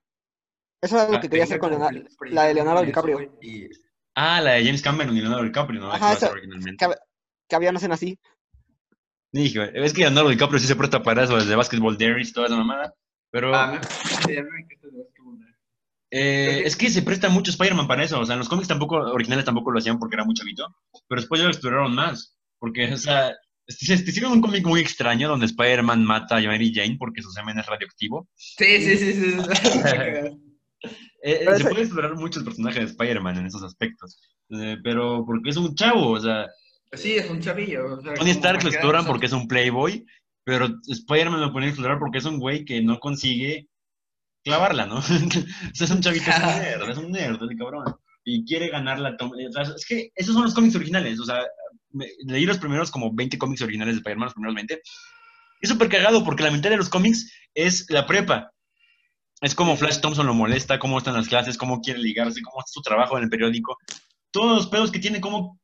eso era lo ah, que quería hacer con Leonardo- la de Leonardo DiCaprio. Y, Ah, la de James Cameron y Leonardo DiCaprio, ¿no? Ajá, esa- originalmente. que, que había una escena así. Dije, es que Leonardo DiCaprio sí se presta para eso, desde Basketball Diaries, toda esa mamada. Pero a mí, sí, a mí me encanta el básquetbol. eh, es que se presta mucho Spider-Man para eso. O sea, en los cómics tampoco, originales tampoco lo hacían porque era muy chavito. Pero después ya lo exploraron más. Porque, o sea, te hicieron un cómic muy extraño donde Spider-Man mata a Mary Jane porque su semen es radioactivo. Sí, sí, sí, sí. Eh, Pero se ese- puede explorar mucho el personaje de Spider-Man en esos aspectos. Eh, pero porque es un chavo, o sea, Sí, es un chavillo. o sea, Tony Stark lo exploran porque es un playboy, pero Spider-Man lo pueden explorar porque es un güey que no consigue clavarla, ¿no? o sea, es un chavito, es un nerd, es un nerd, el cabrón. y quiere ganar la toma. o sea, Es que esos son los cómics originales. O sea, me- leí los primeros como 20 cómics originales de Spider-Man, los primeros 20. Es súper cagado porque la mitad de los cómics es la prepa. Es como Flash Thompson lo molesta, cómo están las clases, cómo quiere ligarse, cómo está su trabajo en el periódico. Todos los pedos que tiene, cómo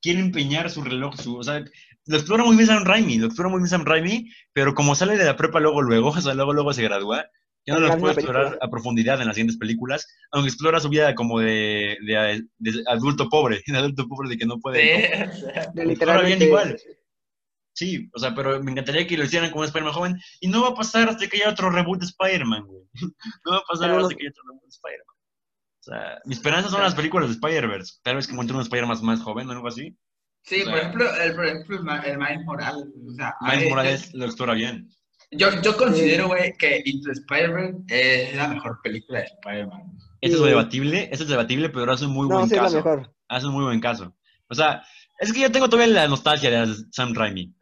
quiere empeñar su reloj, su, o sea, lo explora muy bien Sam Raimi, lo explora muy bien Sam Raimi, pero como sale de la prepa luego, luego, o sea, luego, luego se gradúa, ya no lo puede explorar película. a profundidad en las siguientes películas, aunque explora su vida como de, de- de adulto pobre, de adulto pobre de que no puede... Sí, Explora bien literalmente. igual. Sí, o sea, pero me encantaría que lo hicieran como un Spider-Man joven, y no va a pasar hasta que haya otro reboot de Spider-Man, güey. No va a pasar Pero hasta los- que haya otro reboot de Spider-Man. O sea, mi esperanza son las películas de Spider-Verse. Tal vez que encuentre un Spider-Man más joven o algo así. Sí, O sea- por ejemplo, el, por ejemplo, el, Miles Morales. O sea, a Miles ver, Morales lo explora bien. Yo, yo considero, güey, que Into the Spider-Man es la mejor película de Spider-Man. Eso es Sí. debatible, eso es debatible, pero hace un muy No, buen sí es la caso. mejor. Hace un muy buen caso. O sea, es que yo tengo todavía la nostalgia de Sam Raimi.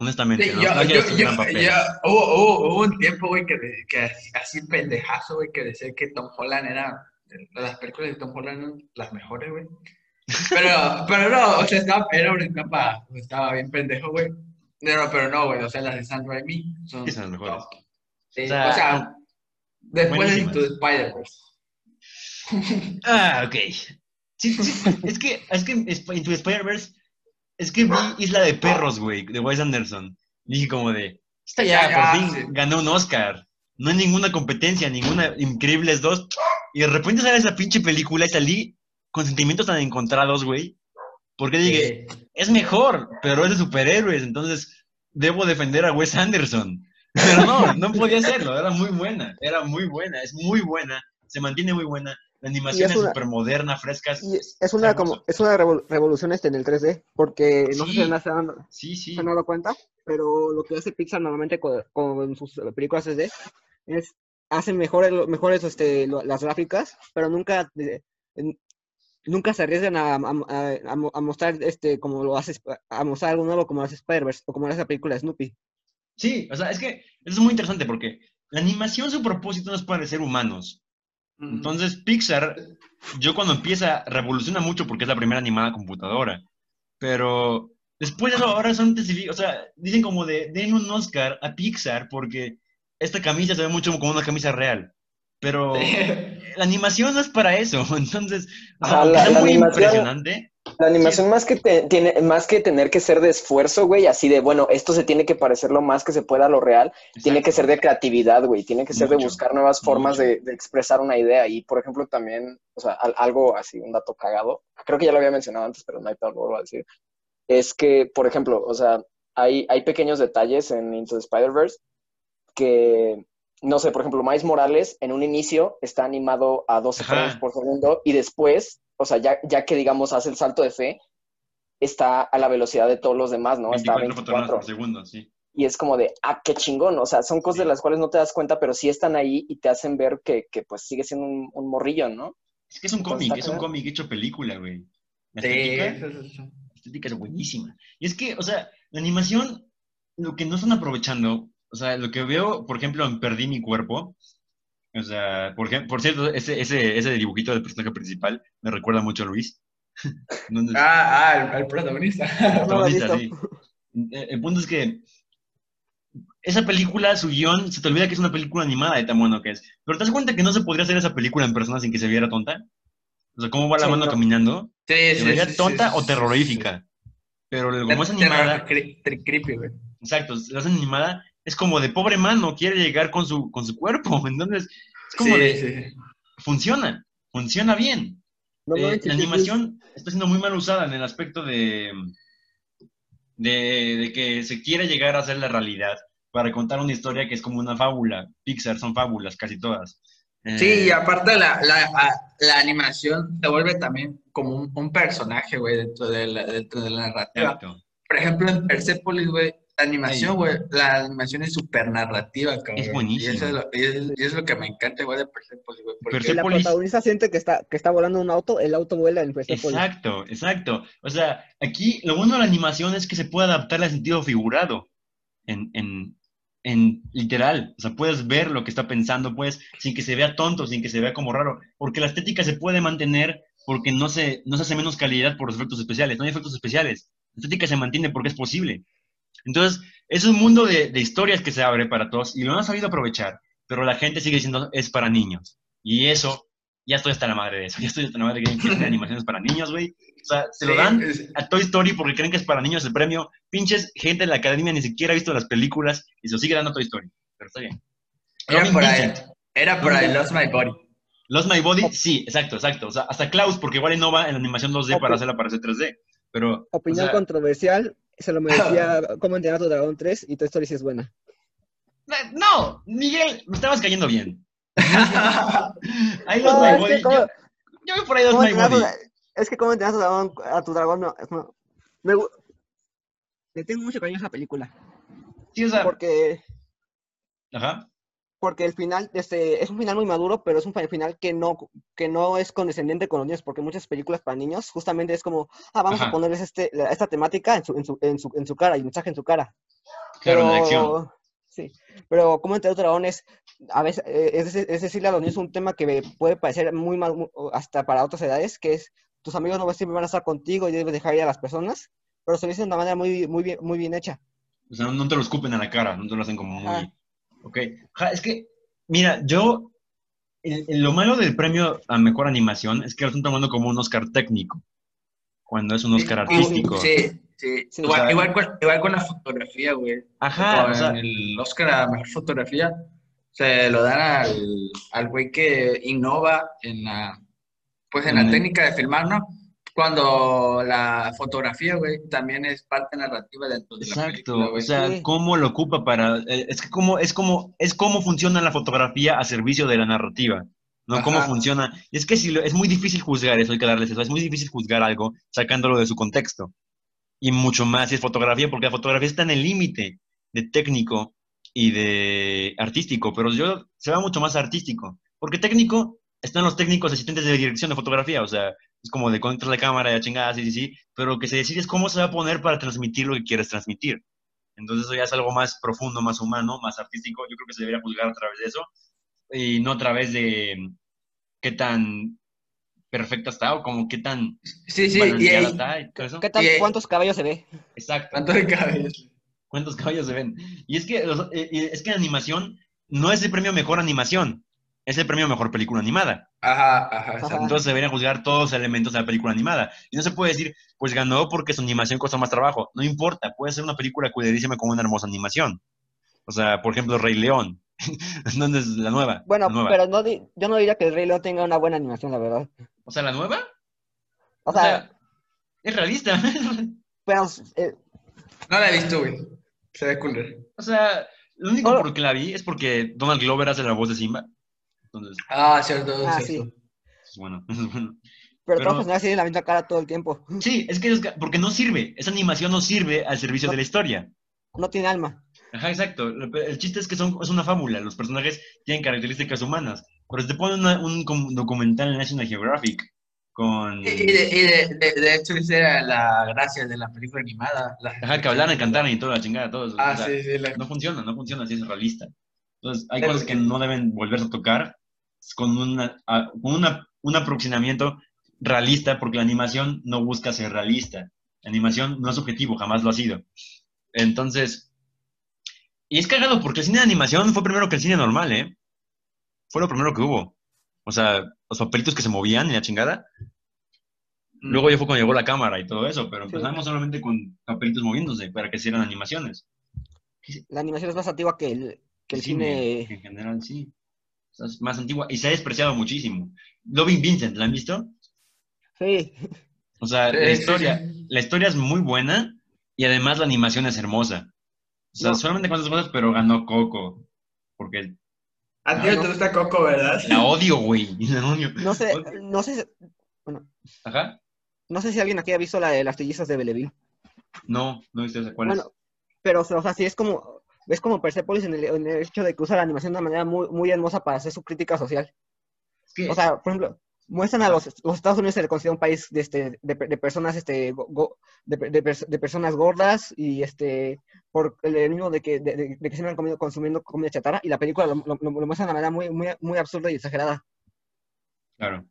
Honestamente, la yo, hubo, hubo- hubo un tiempo, güey, que, que así- pendejazo, güey, que decía que Tom Holland era, las películas de Tom Holland eran las mejores, güey. Pero, pero no, o sea, estaba, era una etapa, estaba bien pendejo, güey. No, no, pero no, güey, o sea, las de Sam Raimi son son las mejores. Sí, O o sea, después de the Spider-Verse. Ah, ok. Sí, sí, es que, es que Into Spider-Verse, es que vi Isla de Perros, güey, de Wes Anderson. Dije como de, está ya, Ya, por fin, ganó un Oscar. No hay ninguna competencia, ninguna Increíbles 2. Y de repente sale esa pinche película y salí con sentimientos tan encontrados, güey. Porque dije, es mejor, pero es de superhéroes, entonces debo defender a Wes Anderson. Pero no, no podía hacerlo, era muy buena, era muy buena, es muy buena, se mantiene muy buena, la animación es es súper moderna, fresca. Y es una como es una revol- revolución este en el 3D, porque no sé Sí. si se han, Sí, sí, se han dado cuenta, pero lo que hace Pixar normalmente con, con sus películas 3D es hacen mejores mejores este las gráficas, pero nunca eh, nunca se arriesgan a, a- a- a mo- a mostrar este como lo hace a mostrar algo nuevo como lo hace Spider-Verse o como lo hace la película de Snoopy. sí, o sea, es que eso es muy interesante porque la animación, su propósito no es para ser humanos. Entonces, Pixar, yo cuando empieza, revoluciona mucho porque es la primera animada computadora. Pero después de eso, ahora son, o sea, dicen como de, den un Oscar a Pixar porque esta camisa se ve mucho como una camisa real. Pero la animación no es para eso. Entonces, o sea, Ajá, aunque la- sea la muy animación- impresionante. La animación más que te- tiene, más que tener que ser de esfuerzo, güey, así de, bueno, esto se tiene que parecer lo más que se pueda a lo real, tiene que ser de creatividad, güey, tiene que ser de Mucho, buscar nuevas formas de, de expresar una idea. Y, por ejemplo, también, o sea, al- algo así, un dato cagado, creo que ya lo había mencionado antes, pero no hay peor, lo vuelvo a decir, es que, por ejemplo, o sea, hay, hay pequeños detalles en Into the Spider-Verse que, no sé, por ejemplo, Miles Morales en un inicio está animado a 12 Ajá. frames por segundo y después, o sea, ya, ya que digamos hace el salto de fe, está a la velocidad de todos los demás, ¿no? Está a 24 fotogramas 24. por segundo, sí. Y es como de, ah, qué chingón. O sea, son cosas de las cuales no te das cuenta, pero sí están ahí y te hacen ver que, que pues sigue siendo un, un morrillo, ¿no? Es que es un cómic, es un cómic hecho película, güey. La Sí, estética, la estética es buenísima. Y es que, o sea, la animación, lo que no están aprovechando, o sea, lo que veo, por ejemplo, en Perdí mi cuerpo, o sea, por, por cierto, ese, ese, ese dibujito del personaje principal me recuerda mucho a Luis. Entonces, Ah, ah, el, el protagonista. sí. Eh, El punto es que esa película, su guion, se te olvida que es una película animada de tan bueno que es. Pero te das cuenta que no se podría hacer esa película en persona sin que se viera tonta. O sea, cómo va la Sí, mano no. caminando. Sí, Se vería sí, tonta o terrorífica. Pero como es animada, creepy, güey. exacto, la hacen animada, es como de pobre mano, quiere llegar con su, con su cuerpo. Entonces, es como Sí, de, sí. funciona, funciona bien. No, no, Eh, la animación está siendo muy mal usada en el aspecto de, de, de que se quiere llegar a hacer la realidad para contar una historia que es como una fábula. Pixar son fábulas, casi todas. Eh, Sí, y aparte la, la, animación te vuelve también como un, un personaje, güey, dentro de la, dentro de la narrativa. exacto. Por ejemplo, en Persepolis, güey, la animación, Ey. güey, la animación es súper narrativa, cabrón. Es buenísimo. Y eso es lo, y es, y es lo que me encanta, güey, de Persepolis, güey. Porque Si la Persepolis- protagonista siente que está, que está volando un auto, el auto vuela en Persepolis. Exacto, exacto. O sea, aquí lo bueno de la animación es que se puede adaptar al sentido figurado, en, en, en literal. O sea, puedes ver lo que está pensando, pues, sin que se vea tonto, sin que se vea como raro, porque la estética se puede mantener porque no se, no se hace menos calidad por los efectos especiales. No hay efectos especiales. La estética se mantiene porque es posible. Entonces, es un mundo de, de historias que se abre para todos y lo han sabido aprovechar, pero la gente sigue diciendo es para niños. Y eso, ya estoy hasta la madre de eso. Ya estoy hasta la madre de que hay animaciones para niños, güey. O sea, se lo Sí, dan es- a Toy Story porque creen que es para niños el premio. Pinches gente de la academia ni siquiera ha visto las películas y se lo sigue dando a Toy Story. Pero está bien. Era Robin por Vincent. ahí. Era por ahí, Lost My Body. Lost My Body, sí, exacto, exacto. O sea, hasta Klaus, porque igual innova en la animación 2D para hacerla parecer 3D. Pero, o Opinión sea, controversial, se lo merecía Cómo entrenar a tu dragón 3 y Toy Story sí es buena. no, Miguel, me estabas cayendo bien. Ahí Lost No, My es Body. que cómo- Yo, yo voy por ahí ¿Cómo My a tu Body. Es que cómo entrenar a tu dragón, a tu dragón no, no. Me Le tengo mucho cariño a esa película. Sí, o sea, Porque, ajá. Porque el final, este, es un final muy maduro, pero es un final que no, que no es condescendiente con los niños, porque muchas películas para niños justamente es como, ah, vamos Ajá. a ponerles este, la- esta temática en su, en su, en su, en su cara y mensaje en su cara. Claro, acción. Pero, sí, pero como entre dragones, a veces, eh, es, deci- es decirle a los niños un tema que puede parecer muy mal, hasta para otras edades, que es, tus amigos no siempre van a estar contigo y debes dejar ir a las personas, pero se lo dice de una manera muy, muy, bien, muy bien hecha. O sea, no te lo escupen a la cara, no te lo hacen como muy... Ajá. Ok. Es que, mira, yo... el- el- lo malo del premio a Mejor Animación es que lo están tomando como un Oscar técnico, cuando es un Oscar artístico. Sí, sí. Sí, igual, sea- igual, con, igual con la fotografía, güey. Ajá, Con o sea, el Oscar a Mejor Fotografía se lo dan al, al güey que innova en la, pues en la técnica de filmar, ¿no? Cuando la fotografía, güey, también es parte narrativa dentro de la película, Exacto, o güey. sea, Sí. cómo lo ocupa para, eh, es que cómo, es como, es cómo funciona la fotografía a servicio de la narrativa, no cómo Ajá. funciona, y es que si lo- es muy difícil juzgar eso, hay que darles eso, es muy difícil juzgar algo sacándolo de su contexto, y mucho más si es fotografía, porque la fotografía está en el límite de técnico y de artístico, pero yo se va mucho más artístico, porque técnico están los técnicos asistentes de dirección de fotografía, o sea, es como de conectar la cámara, ya chingada, sí, sí, sí, pero lo que se decide es cómo se va a poner para transmitir lo que quieres transmitir. Entonces eso ya es algo más profundo, más humano, más artístico. Yo creo que se debería juzgar a través de eso y no a través de mm, qué tan perfecta está o como qué tan Sí, sí, y está y todo eso. ¿Qué tal, Y- cuántos caballos se ve? Exacto. tanto de cabello. ¿Cuántos caballos se ven? Y es que, los- eh, es que la animación no es el premio mejor animación, es el premio mejor película animada. Ajá, ajá. Ajá. Entonces se deberían juzgar todos los elementos de la película animada. Y no se puede decir, pues ganó porque su animación costó más trabajo. No importa, puede ser una película culerísima con una hermosa animación. O sea, por ejemplo, Rey León. ¿Dónde es la nueva? Bueno, La nueva. pero no di- yo no diría que el Rey León tenga una buena animación, la verdad. O sea, ¿la nueva? O sea, es realista. pero eh, No la he visto, güey. Se ve culero. o sea, lo único por que la vi es porque Donald Glover hace la voz de Simba. Entonces, Ah, cierto, Ah, cierto. es bueno. es bueno. pero, Pero- todos los personajes tienen la misma cara todo el tiempo. Sí, es que es, porque no sirve. Esa animación no sirve al servicio de la historia. No tiene alma. Ajá, exacto. El el chiste es que son, es una fábula. Los personajes tienen características humanas. Pero si te ponen una- un com- documental en National Geographic con... Y, y de, y de, de, de hecho, esa era la gracia de la película animada. La- Ajá, que hablaran, cantaran y toda la chingada, todo eso. Ah, O sea, sí, sí. la- No funciona, no funciona así, es realista. Entonces, hay Pero- cosas que no deben volverse a tocar con, una, con una, un aproximamiento realista, porque la animación no busca ser realista. La animación no es objetivo, jamás lo ha sido. Entonces, y es cagado porque el cine de animación fue primero que el cine normal, ¿eh? Fue lo primero que hubo. O sea, los papelitos que se movían y la chingada. Luego ya fue cuando llegó la cámara y todo eso, pero Sí. empezamos solamente con papelitos moviéndose para que hicieran animaciones. La animación es más antigua que el, que el cine. En general, sí. Es más antigua y se ha despreciado muchísimo. Loving Vincent, ¿la han visto? Sí. O sea, Sí, la historia, sí. la historia es muy buena y además la animación es hermosa. O sea, No. solamente con esas cosas, pero ganó Coco. Porque A ti no te gusta Coco, ¿verdad? la odio, güey. La odio. No sé, Odio. no sé, Ajá. no sé si alguien aquí ha visto la de las trillizas de Belleville. No, no viste esa cuál es. Bueno, pero o sea, sí es como, es como Persepolis en el, en el hecho de que usa la animación de una manera muy, muy hermosa para hacer su crítica social. O sea, por ejemplo, muestran a los, los Estados Unidos se le considera un país de, este, de, de personas este, go- de, de pers- de personas gordas y este por el mismo de que, de, que sigan comiendo, consumiendo comida chatarra y la película lo, lo, lo muestra de una manera muy, muy, muy absurda y exagerada. claro.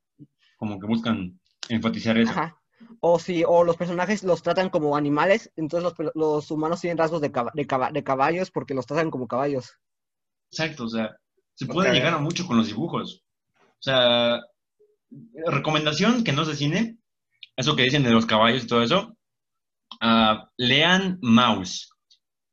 Como que buscan enfatizar eso. Ajá. O si, o los personajes los tratan como animales, entonces los, los humanos tienen rasgos de, caba- de, caba- de caballos porque los tratan como caballos. Exacto, o sea, se puede llegar a mucho con los dibujos. O sea, recomendación que no se cine, eso que dicen de los caballos y todo eso, ah, lean Mouse.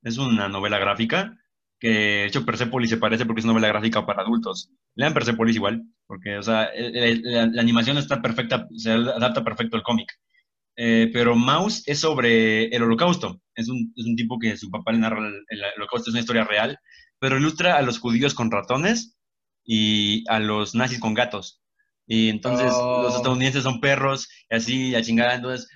Es una novela gráfica que, de hecho, Persepolis se parece porque es una novela gráfica para adultos. Lean Persepolis igual, porque, o sea, la animación está perfecta, se adapta perfecto al cómic. Eh, pero Mouse es sobre el holocausto. Es un, es un tipo que su papá le narra el, el holocausto, es una historia real, pero ilustra a los judíos con ratones y a los nazis con gatos. Y entonces Oh. los estadounidenses son perros, y así, a chingada. Entonces,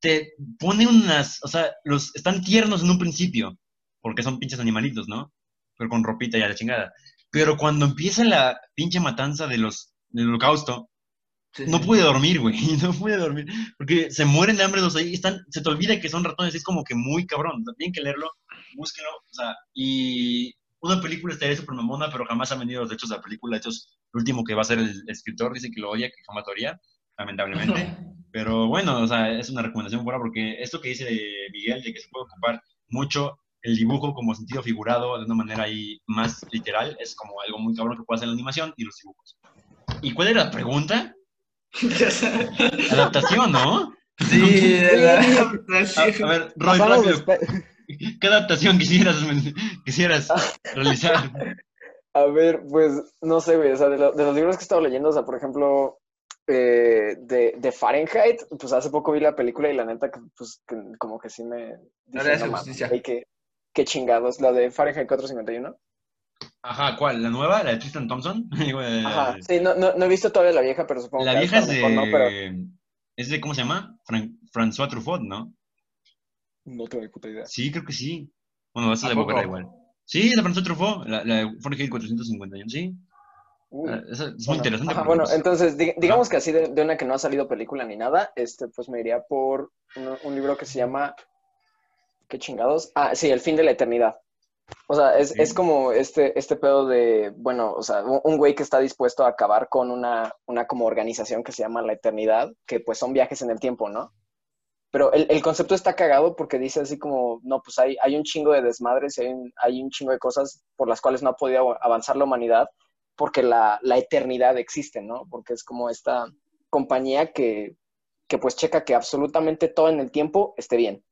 te pone unas, o sea, los están tiernos en un principio, porque son pinches animalitos, ¿no? Pero con ropita y a la chingada. Pero cuando empieza la pinche matanza de los, del holocausto, Sí, no sí. pude dormir, güey, no pude dormir, porque se mueren de hambre los ahí, están, se te olvida que son ratones, es como que muy cabrón, tienen que leerlo, búsquenlo, o sea, y una película estaría súper mamona, pero jamás han venido los derechos de la película, hechos, el último que va a ser el escritor, dice que lo odia, que jamás lo haría, lamentablemente, pero bueno, o sea, es una recomendación buena porque esto que dice Miguel, de que se puede ocupar mucho el dibujo como sentido figurado de una manera ahí más literal, es como algo muy cabrón que puede hacer la animación y los dibujos. ¿Y cuál era la pregunta? Adaptación, ¿no? Sí, la- A, a ver, Roy, Pasamos rápido. ¿Qué adaptación quisieras, quisieras realizar? A ver, pues, no sé, güey, o sea, de, lo- de los libros que he estado leyendo, o sea, por ejemplo, eh, de, de Fahrenheit, pues hace poco vi la película y la neta, que, pues, que como que sí me... No le hace "No mames, justicia". qué, qué chingados, la de Fahrenheit 451. Ajá, ¿cuál? ¿La nueva? ¿La de Tristan Thompson? Ajá, sí, no, no, no he visto todavía la vieja, pero supongo La que vieja es de... ¿no? Pero Es de, ¿cómo se llama? Fran- François Truffaut, ¿no? no tengo ni puta idea. Sí, creo que sí. Bueno, esa ¿A de poco? igual. Sí, es de François Truffaut, la, la de Fahrenheit 451, sí. Uy. Ah, es muy interesante. ajá, bueno, pues, entonces, dig- digamos que así de, de una que no ha salido película ni nada, este, pues me iría por un, un libro que se llama, ¿qué chingados? Ah, sí, El fin de la eternidad. O sea, es, Sí. es como este, este pedo de, bueno, o sea, un, güey que está dispuesto a acabar con una, una como organización que se llama La Eternidad, que pues son viajes en el tiempo, ¿no? Pero el, el concepto está cagado porque dice así como, no, pues hay, hay un chingo de desmadres, y hay un, hay un chingo de cosas por las cuales no ha podido avanzar la humanidad porque la, la eternidad existe, ¿no? Porque es como esta compañía que, que pues checa que absolutamente todo en el tiempo esté bien.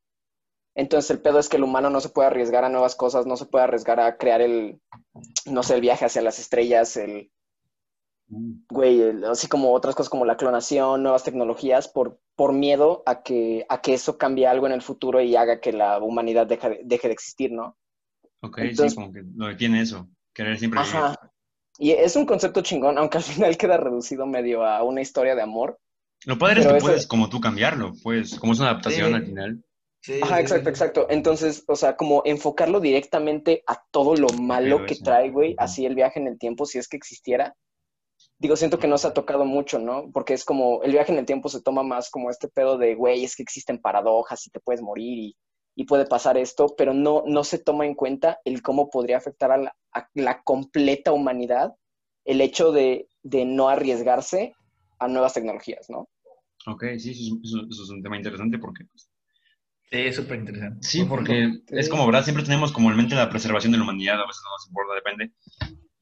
Entonces el pedo es que el humano no se puede arriesgar a nuevas cosas, no se puede arriesgar a crear el, no sé, el viaje hacia las estrellas, el, mm, güey, el- así como otras cosas como la clonación, nuevas tecnologías, por, por miedo a que, a que eso cambie algo en el futuro y haga que la humanidad deje de, deje de existir, ¿no? Ok, entonces- sí, como que lo detiene eso. Querer siempre. Ajá. Y es un concepto chingón, aunque al final queda reducido medio a una historia de amor. Lo padre es que puedes, como tú, cambiarlo, pues, como es una adaptación Sí. al final. Sí, Ajá, sí, exacto, sí. exacto. Entonces, o sea, como enfocarlo directamente a todo lo malo Pero que eso. trae, güey, así el viaje en el tiempo, si es que existiera. Digo, siento que no se ha tocado mucho, ¿no? Porque es como, el viaje en el tiempo se toma más como este pedo de, güey, es que existen paradojas y te puedes morir y, y puede pasar esto, pero no, no se toma en cuenta el cómo podría afectar a la, a la completa humanidad el hecho de, de no arriesgarse a nuevas tecnologías, ¿no? Ok, sí, eso es, eso- eso es un tema interesante porque... pues, Sí, es súper interesante. Sí, porque Sí. es como, ¿verdad? Siempre tenemos como en mente la preservación de la humanidad, a veces no nos importa, depende.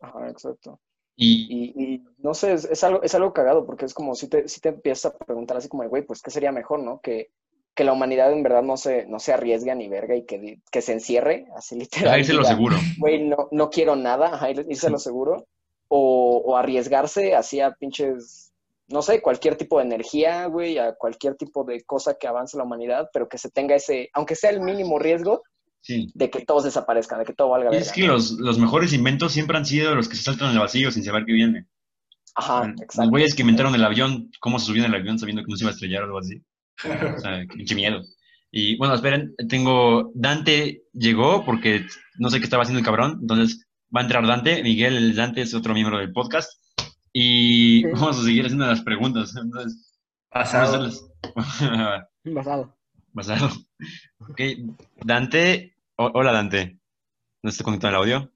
Ajá, exacto. Y, Y, y no sé, es, es algo, es algo cagado porque es como si te, si te empiezas a preguntar así como, güey, pues ¿qué sería mejor, no? Que, que la humanidad en verdad no se, no se arriesgue a ni verga y que, que se encierre, así literal. a irse lo seguro. Güey, no, no quiero nada, ir- irse a lo seguro. O, o arriesgarse así a pinches, no sé, cualquier tipo de energía, güey, a cualquier tipo de cosa que avance la humanidad, pero que se tenga ese, aunque sea el mínimo riesgo, Sí. de que todos desaparezcan, de que todo valga Y verga. es que ¿no? los, los mejores inventos siempre han sido los que se saltan al vacío sin saber qué viene. Ajá, los exacto. güeyes que inventaron el avión, cómo se subían al avión sabiendo que no se iba a estrellar o algo así. O sea, qué miedo. Y bueno, esperen, tengo. Dante llegó porque no sé qué estaba haciendo el cabrón. Entonces va a entrar Dante. Miguel el Dante es otro miembro del podcast. Y Sí. vamos a seguir haciendo las preguntas. Entonces. Basado. Basado. Ok, Dante. o- hola, Dante. ¿No está conectado el audio?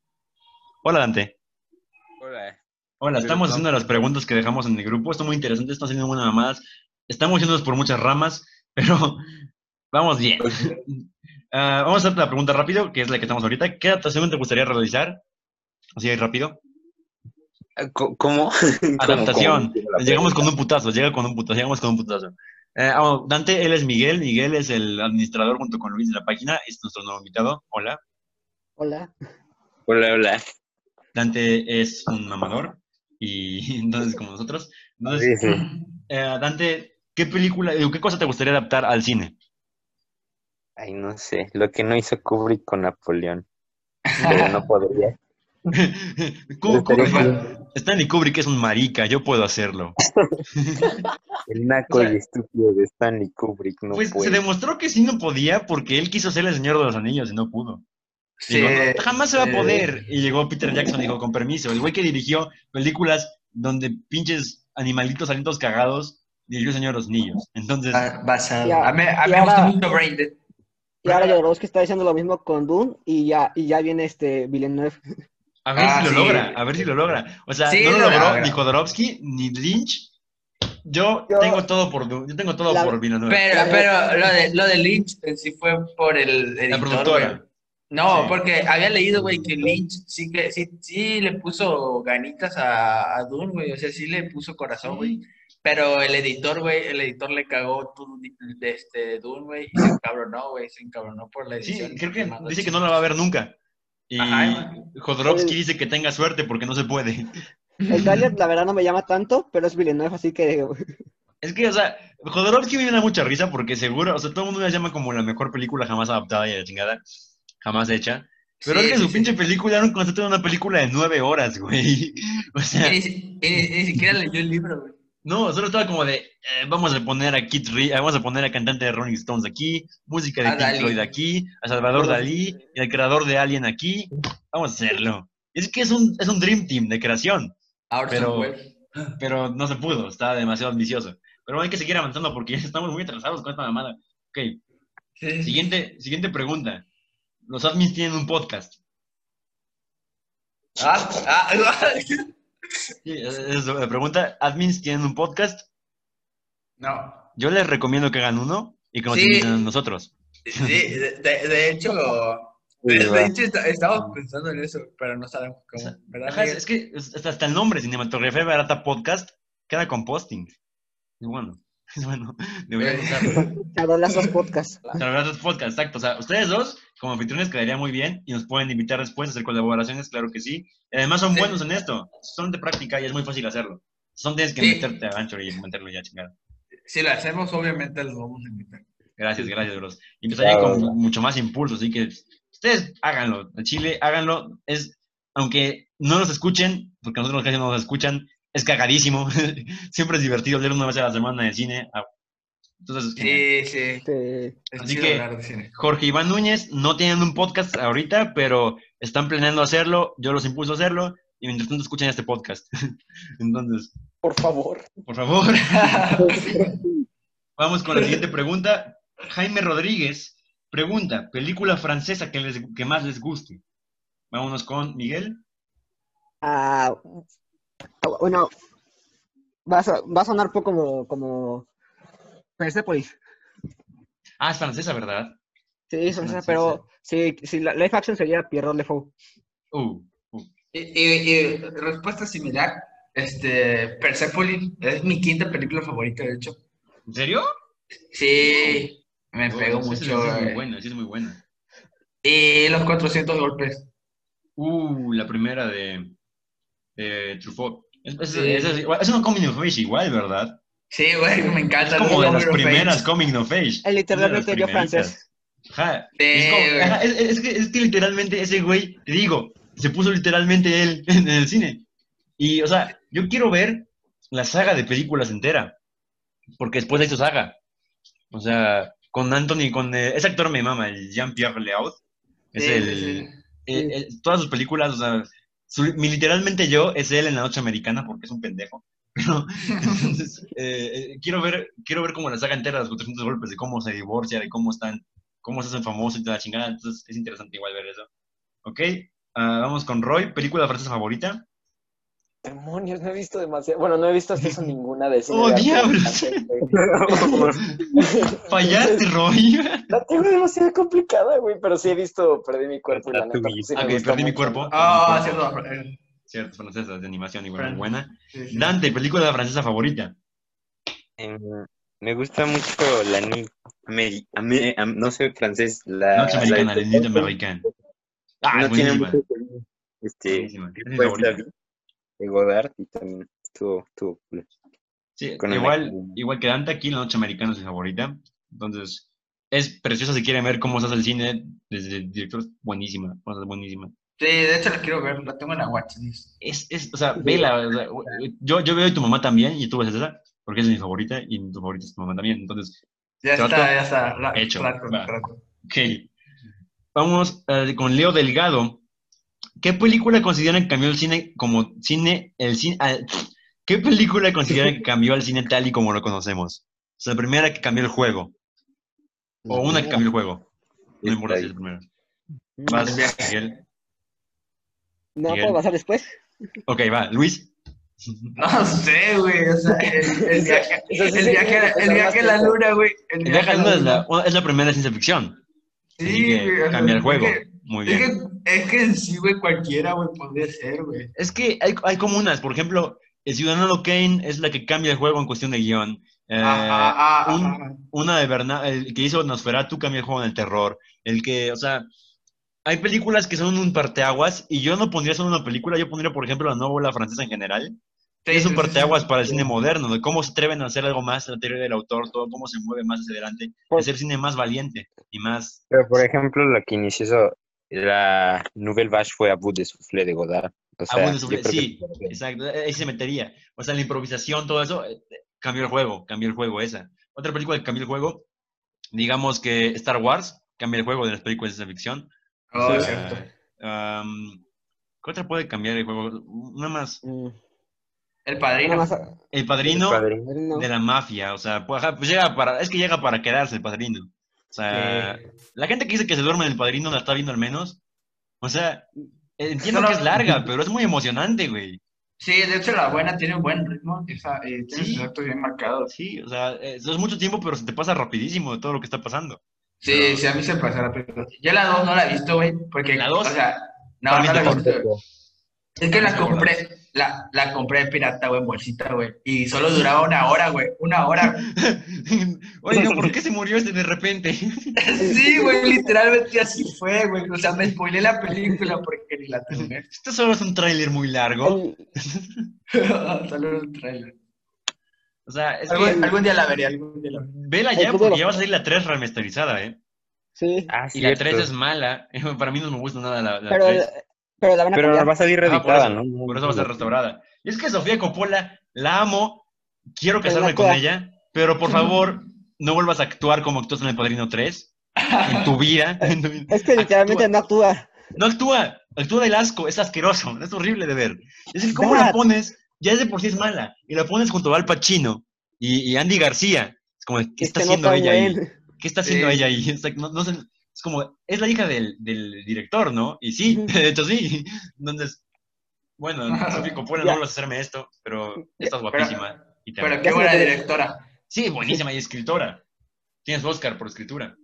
Hola, Dante. Hola. Hola, estamos haciendo las preguntas que dejamos en el grupo. Esto es muy interesante, están haciendo buenas mamadas. estamos yéndonos por muchas ramas, pero vamos bien. Ah, vamos a hacer la pregunta rápido, que es la que estamos ahorita. ¿Qué adaptación te gustaría realizar? Así ahí rápido. Co- ¿Cómo? Adaptación. ¿Cómo? ¿Cómo? Llegamos con un putazo, llega con un putazo, llegamos con un putazo. Eh, ah, Dante, él es Miguel. Miguel es el administrador junto con Luis de la página. Es nuestro nuevo invitado. Hola. Hola. Hola, hola. Dante es un mamador y entonces como nosotros. Entonces, Sí, sí. eh, Dante, ¿qué película, digo, qué cosa te gustaría adaptar al cine? Ay, no sé, lo que no hizo Kubrick con Napoleón. Pero no podría. Kubrick-. Stanley Kubrick es un marica, yo puedo hacerlo. El naco O sea, y estúpido de Stanley Kubrick no Pues se puede. demostró que sí no podía porque él quiso ser el Señor de los Anillos y no pudo. Sí, Digo, "No, jamás se va a poder. Y llegó Peter Jackson y dijo, con permiso, el güey que dirigió películas donde pinches animalitos salen todos cagados, dirigió el Señor de los Anillos. Entonces, ba- basado. Ya, A mí, a mí me gusta ahora- mucho Brain Dead. Y ahora Jodorowsky está diciendo lo mismo con Dune y ya, y ya viene este Villeneuve. A ver Ah, si lo sí. logra, a ver si lo logra. O sea, Sí, no lo lo logró ni Jodorowsky ni Lynch. Yo, Yo- tengo todo por yo tengo todo La- por Villeneuve. Pero, pero lo de, lo de Lynch en sí fue por el La editor, productora. güey. No, Sí. porque había leído, güey, que Lynch sí que sí, sí le puso ganitas a, a Dune, güey. O sea, sí le puso corazón, güey. Pero el editor, güey, el editor le cagó todo de este Dune, güey, y se encabronó, güey, se encabronó por la Sí, edición. creo que dice que no la va a ver nunca. Y Ajá. Jodorowsky dice que tenga suerte porque no se puede. El trailer, la verdad, no me llama tanto, pero es Villeneuve, así que Es que, o sea, Jodorowsky me da mucha risa porque seguro, o sea, todo el mundo la llama como la mejor película jamás adaptada y la chingada, jamás hecha. Pero Sí, es que sí, su sí. pinche película era un concepto de una película de nueve horas, güey. O sea, ni siquiera leyó el libro, güey. No, solo estaba como de, eh, vamos a poner a Kid Ri- eh, vamos a poner a cantante de Rolling Stones aquí, música de A Pink. Floyd aquí, a Salvador Dalí, y al creador de Alien aquí, vamos a hacerlo. Es que es un, es un Dream Team de creación. Ahora Pero- pero no se pudo, estaba demasiado ambicioso. Pero hay que seguir avanzando porque ya estamos muy atrasados con esta mamada. Ok, Sí. siguiente, siguiente pregunta. Los admins tienen un podcast. Ah, ah, Sí, es la pregunta. ¿Admins tienen un podcast? no. Yo les recomiendo que hagan uno y que nos Sí. inviten a nosotros. Sí, de, de- de hecho, Sí, de, hecho está- estábamos pensando en eso, pero no sabemos cómo. ¿Verdad, Ajá, es, que hasta, el nombre, Cinematografía Barata Podcast, queda con posting. Es bueno. Bueno. Deberían usarlo. Last of Podcast. Salvador Podcast, exacto. O sea, ustedes dos, como anfitriones, quedaría muy bien y nos pueden invitar después a hacer colaboraciones, claro que sí. Y además son Sí. buenos en esto. Son de práctica y es muy fácil hacerlo. Son tienes que Sí. meterte a Anchor y meterlo ya, chingada. Si lo hacemos, obviamente los vamos a invitar. Gracias, gracias, bros. Y empezaría Claro. con mucho más impulso, así que ustedes háganlo. En Chile, háganlo. Es, aunque no nos escuchen, porque nosotros casi no nos escuchan, es cagadísimo. Siempre es divertido leer una vez a la semana de cine. Ah, Entonces. Sí, Así que-. Jorge Iván Núñez no tienen un podcast ahorita, pero están planeando hacerlo. Yo los impulso a hacerlo y mientras tanto escuchen este podcast. Entonces, Por favor. por favor, vamos con la siguiente pregunta. Jaime Rodríguez pregunta, película francesa que, les, que más les guste. Vámonos con Miguel. ah, bueno, va a, va a sonar poco como, como Persepolis. Ah, es francesa, ¿verdad? Sí, Es francesa, francesa. pero sí, si la live action sería Pierrot Le Fou. Uh, uh. Y, y- y respuesta similar. Este, Persepolis es mi quinta película favorita, de hecho. ¿En serio? Sí, me Oh, pegó sí, sí, mucho. Sí, es muy eh. buena, sí es muy buena. Y los 400 golpes. Uh, la primera de, de Truffaut. Es, es, Sí. es- es igual- es una coming of age igual, ¿verdad? Sí, güey, me encanta. Es como de las primeras Page. coming of age. De literalmente yo francés. Ajá. Sí, Es, como- güey. ajá, es- es que, es que literalmente ese güey, te digo, se puso literalmente él en el cine. Y, o sea, yo quiero ver la saga de películas entera. Porque después de su saga. O sea, con Anthony, con eh, ese actor me mama, el Jean-Pierre Leaud. Es Sí, el, sí. eh, eh, todas sus películas, o sea, su- mi literalmente yo es él en la noche americana porque es un pendejo. Pero, entonces, eh, eh, quiero ver, quiero ver cómo la saga entera, los 400 golpes, de cómo se divorcia, de cómo están, cómo se hacen famosos y toda la chingada. Entonces, es interesante igual ver eso. Ok, ah, vamos con Roy, película francesa favorita. Demonios, no he visto demasiado. Bueno, no he visto hasta eso ninguna de cine ¡Oh, de diablos! Fallaste, Roy. La tengo demasiado complicada, güey, pero sí he visto Perdí mi cuerpo y la neta. Pues, sí gustó perdí mi mucho. cuerpo. Ah, mi cierto. eh, Cierto, francesa, de animación igual, muy buena. sí, sí. Dante, película francesa favorita. Em, me gusta mucho la ni no sé francés, la, Noche americana, la- el Nid American. Ah, es no tiene buenísima. mucho que ver. Este, Buenísima. ¿Es mi fue favorita? David, de Godard y también estuvo, estuvo cool. Sí, Con el igual, igual que Dante, aquí la noche americana es mi favorita. Entonces, es preciosa si quieren ver cómo se hace el cine desde el director. Buenísima, es buenísima. Sí, de hecho la quiero ver, la tengo en la watchlist. Es, es, o sea, vela. o sea, yo, yo veo a tu mamá también y tú ves esa, porque es mi favorita y tu favorita es tu mamá también. Entonces, Ya Trato está, ya está. la- hecho, trato, trato. ok. Vamos eh, con Leo Delgado. ¿Qué película consideran que cambió el cine como cine, el cine, ¿Qué película consideran que cambió el cine tal y como lo conocemos? O sea, la primera que cambió el juego. O una que cambió el juego. No importa si es la primera. Vas, Miguel. ¿No Miguel. puedo pasar después? Ok, va. Luis. No sé, güey. O sea, el, el viaje, el el a la luna, güey. El viaje a la luna es la, es la primera de ciencia ficción. Así Sí, que güey. cambia el juego. que- Muy Es bien. que, es que en sí, güey, cualquiera, güey, podría ser, güey. Es que hay, hay como unas, por ejemplo, el Ciudadano Kane es la que cambia el juego en cuestión de guion. Eh, Ajá, ajá, un- ajá. una de Bernard, el que hizo Nosferatu cambia el juego en el terror. El que, o sea, hay películas que son un parteaguas y yo no pondría solo una película, yo pondría, por ejemplo, la novela francesa en general. Sí, es un sí, parteaguas sí. para el cine moderno, de cómo se atreven a hacer algo más, la teoría del autor, todo cómo se mueve más hacia adelante, hacer cine más valiente y más... Pero, por ejemplo, la que inició la Nouvelle Vache fue a bout de soufflé de Godard. O sea, creo que- sí, exacto, ahí se metería. O sea, la improvisación, todo eso, eh, cambió el juego, cambió el juego esa. Otra película que cambió el juego, digamos que Star Wars, cambia el juego de las películas de ciencia ficción. Oh, Ah, es cierto. am, ¿Qué otra puede cambiar el juego? Una más. Mm, El Nada padrino. más, El padrino El Padrino. no. de la mafia, o sea, pues, pues llega para, es que llega para quedarse el padrino. O sea, la gente que dice que se duerme en el padrino la está viendo al menos. O sea, entiendo Solo- que es larga, pero es muy emocionante, güey. Sí, de hecho la buena tiene un buen ritmo, esa, eh, tiene Sí. sus actos bien marcados. Sí, o sea, eso es mucho tiempo, pero se te pasa rapidísimo de todo lo que está pasando. Sí, Pero- sí, a mí se la película. Yo la 2 no la he visto, güey, porque, ¿La dos? o sea, no, no la he visto. Es que la compré, la, la compré pirata, güey, en bolsita, güey, y solo duraba una hora, güey, una hora. Oiga, ¿por qué se murió este de repente? Sí, güey, literalmente así fue, güey, o sea, me spoilé la película porque ni la terminé. Esto solo es un tráiler muy largo. Solo era un trailer. O sea, es Algún, que algún día la veré, algún día la veré. vela El ya porque ya va a salir la 3 remasterizada, ¿eh? sí, Ah, Y la cierto. 3 es mala. Para mí no me gusta nada la, la pero, 3. Pero la van a Pero cambiar. va a salir por reeditada, eso, ¿no? Por eso va a estar restaurada. Y es que Sofía Coppola, la amo, quiero casarme con ella, pero por favor, no vuelvas a actuar como actúas en El Padrino 3 en tu vida. Es que literalmente no actúa. No actúa, actúa del asco, es asqueroso, es horrible de ver. Es que cómo la pones, ya de por sí es mala, y la pones junto a Al Pacino y, y Andy García. Es como, ¿qué Es está haciendo ella ahí? ¿Qué está haciendo ella ahí? No- no como, es la hija del, del director, ¿no? Y sí, de hecho sí. Entonces, bueno, Sofía Coppola, no vuelvas a hacerme esto, pero estás guapísima. y te Pero qué buena directora. Sí, buenísima y escritora. Tienes Oscar por escritura.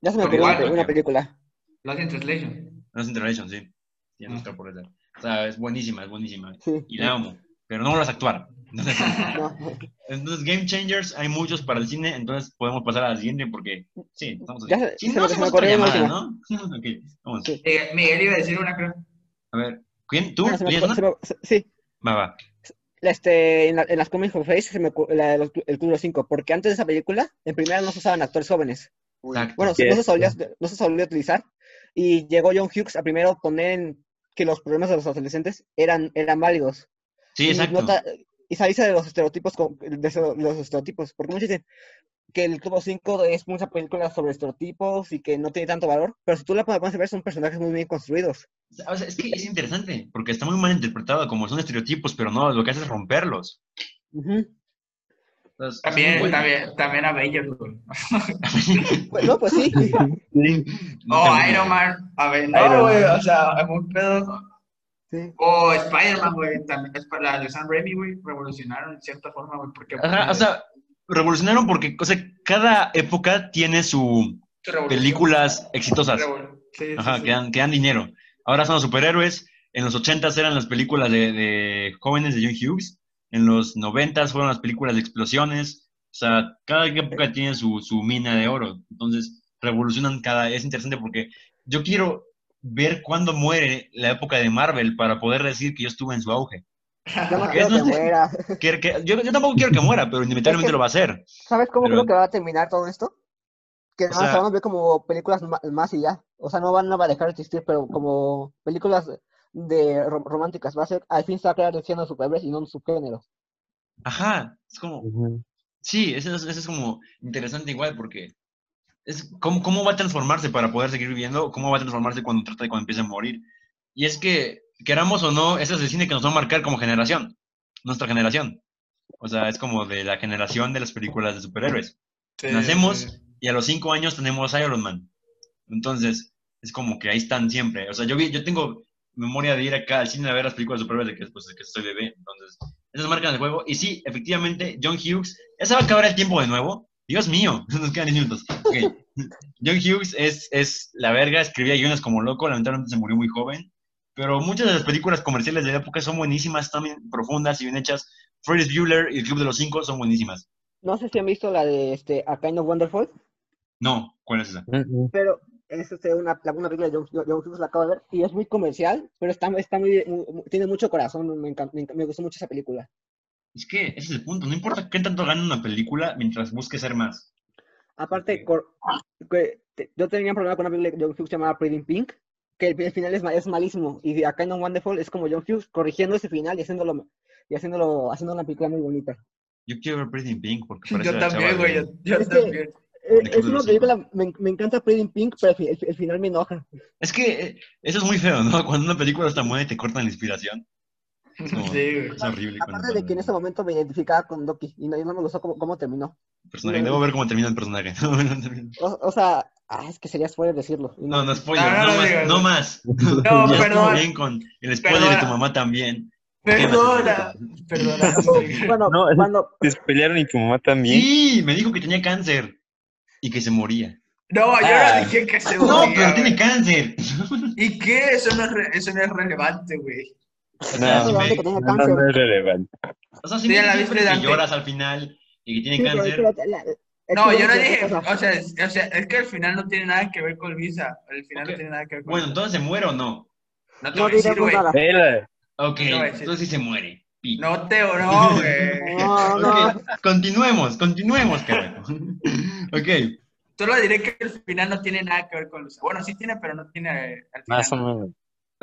Ya se me Pero ocurrió una, película. Lost in Translation. No es Intervention, sí. Tienes Ah. Oscar por esa. O sea, es buenísima, es buenísima. Sí. Y la amo, pero no vuelvas a actuar. Entonces, No. entonces, Game Changers, hay muchos para el cine, entonces podemos pasar a la siguiente porque, sí, estamos Ya se- Si se no, hacemos otra llamada, ¿no? ok, vamos. Sí. Eh, Miguel iba a decir una, creo. A ver, ¿quién? ¿Tú? Bueno, se me- me- se- sí, Va, va. este, en, la- en las Comics of Face se me la los- el Club de los Cinco, porque antes de esa película, en primera no se usaban actores jóvenes. Exacto. Bueno, no se, solía, no se solía utilizar. Y llegó John Hughes a primero poner en que los problemas de los adolescentes eran, eran válidos. Sí, y exacto. nota- y salirse de los estereotipos, con- de los estereotipos, porque muchos dicen que el Club 5 es mucha película sobre estereotipos y que no tiene tanto valor, pero si tú la a ver son personajes muy bien construidos. O sea, es que es interesante, porque está muy mal interpretado, como son estereotipos, pero no, lo que hace es romperlos. Ujú. Entonces, es También, bueno. también, también Avengers, güey. Pues, no, pues sí. No Oh, te- Iron Man. A ver, Iron no, güey, o sea, es un pedo. Sí. O Spider-Man, güey, también es para la de Sam Raimi, güey, revolucionaron en cierta forma, güey, porque... Ajá, o sea, revolucionaron porque, o sea, cada época tiene su películas exitosas. Sí, sí, Ajá, sí. que dan, que dan dinero. Ahora son los superhéroes. En los 80s eran las películas de, de jóvenes de John Hughes. En los 90s fueron las películas de explosiones. O sea, cada época tiene su, su mina de oro. Entonces, revolucionan cada... Es interesante porque yo quiero ver cuándo muere la época de Marvel para poder decir que yo estuve en su auge. Yo no quiero que es- muera. Que- que- yo, yo tampoco quiero que muera, pero inevitablemente lo va a hacer. ¿Sabes cómo Pero- creo que va a terminar todo esto? Que O nada más sea- se van a ver como películas más y ya. O sea, no van a dejar de existir, pero como películas de rom- románticas. Va a ser, al fin se va a crear de superhéroes y no un subgénero. Ajá, es como... Sí, eso es, eso es como interesante igual porque es cómo, cómo va a transformarse para poder seguir viviendo, cómo va a transformarse cuando trata de cuando empiece a morir. Y es que, queramos o no, ese es el cine que nos va a marcar como generación, nuestra generación. O sea, es como de la generación de las películas de superhéroes. Sí, Nacemos sí. y a los cinco años tenemos Iron Man. Entonces, es como que ahí están siempre. O sea, yo, vi, yo tengo memoria de ir acá al cine a ver las películas de superhéroes de que, pues, de que soy bebé. Entonces, esas marcan el juego. Y sí, efectivamente, John Hughes, ya se va a acabar el tiempo de nuevo. Dios mío, nos quedan 10 minutos. John Hughes es, es la verga, escribía guiones como loco, lamentablemente se murió muy joven. Pero muchas de las películas comerciales de la época son buenísimas, también profundas y bien hechas. Ferris Bueller y El Club de los Cinco son buenísimas. No sé si han visto la de este, A Kind of Wonderful, No, ¿cuál es esa? pero es este, una, la- una película de John, John Hughes, la acabo de ver, y es muy comercial, pero está, está muy, muy- tiene mucho corazón, me, me gustó mucho esa película. Es que ese es el punto. No importa qué tanto gane una película mientras busque ser más. Aparte, cor- que te- yo tenía un problema con una película de John Hughes llamada Pretty in Pink, que el, el final es, ma- es malísimo, y A Kind of Wonderful es como John Hughes corrigiendo ese final y haciéndolo, y haciéndolo, haciendo una película muy bonita. Yo quiero ver Pretty in Pink porque parece Yo también, güey, yo, yo Es que- también. Eh, De Club es una película, me, me encanta Pretty in Pink, pero el final me enoja. Es que eh, eso es muy feo, ¿no? Cuando una película está buena y te cortan la inspiración. Es, como- Sí, güey. es horrible. cuando Aparte de que en ese momento me identificaba con Doki y no, y no me gustó cómo, cómo terminó. Personaje. Debo ver cómo termina el personaje. No, no. O, o sea, ah, es que sería spoiler decirlo. y no, no, spoiler. No, no No, más. No no. más. No, ya perdón. bien con el spoiler de tu mamá también. Perdona, perdona. Bueno, No, cuando, Te spoilearon y tu mamá también. Sí, me dijo que tenía cáncer y que se moría. No, yo Ah. no dije que se No, moría, pero tiene cáncer. ¿Y qué? Eso no es, re- eso no es relevante, güey. No, no, que tenía No, cáncer. no es relevante. o sea, sí Sí, la que lloras al final y que tiene Sí, cáncer. pero la- No, yo no dije, o sea, es, o sea, es que al final no tiene nada que ver con Luisa. Al final Ok. no tiene nada que ver con Bueno, entonces se muere o no. No te No voy a decir, güey. Ok, No entonces sí se muere. Pi. No te no, güey. No, no. Ok, continuemos, continuemos, carajo. Ok, Solo diré que al final no tiene nada que ver con Luisa. Bueno, sí tiene, pero no tiene eh, al final. Más o menos.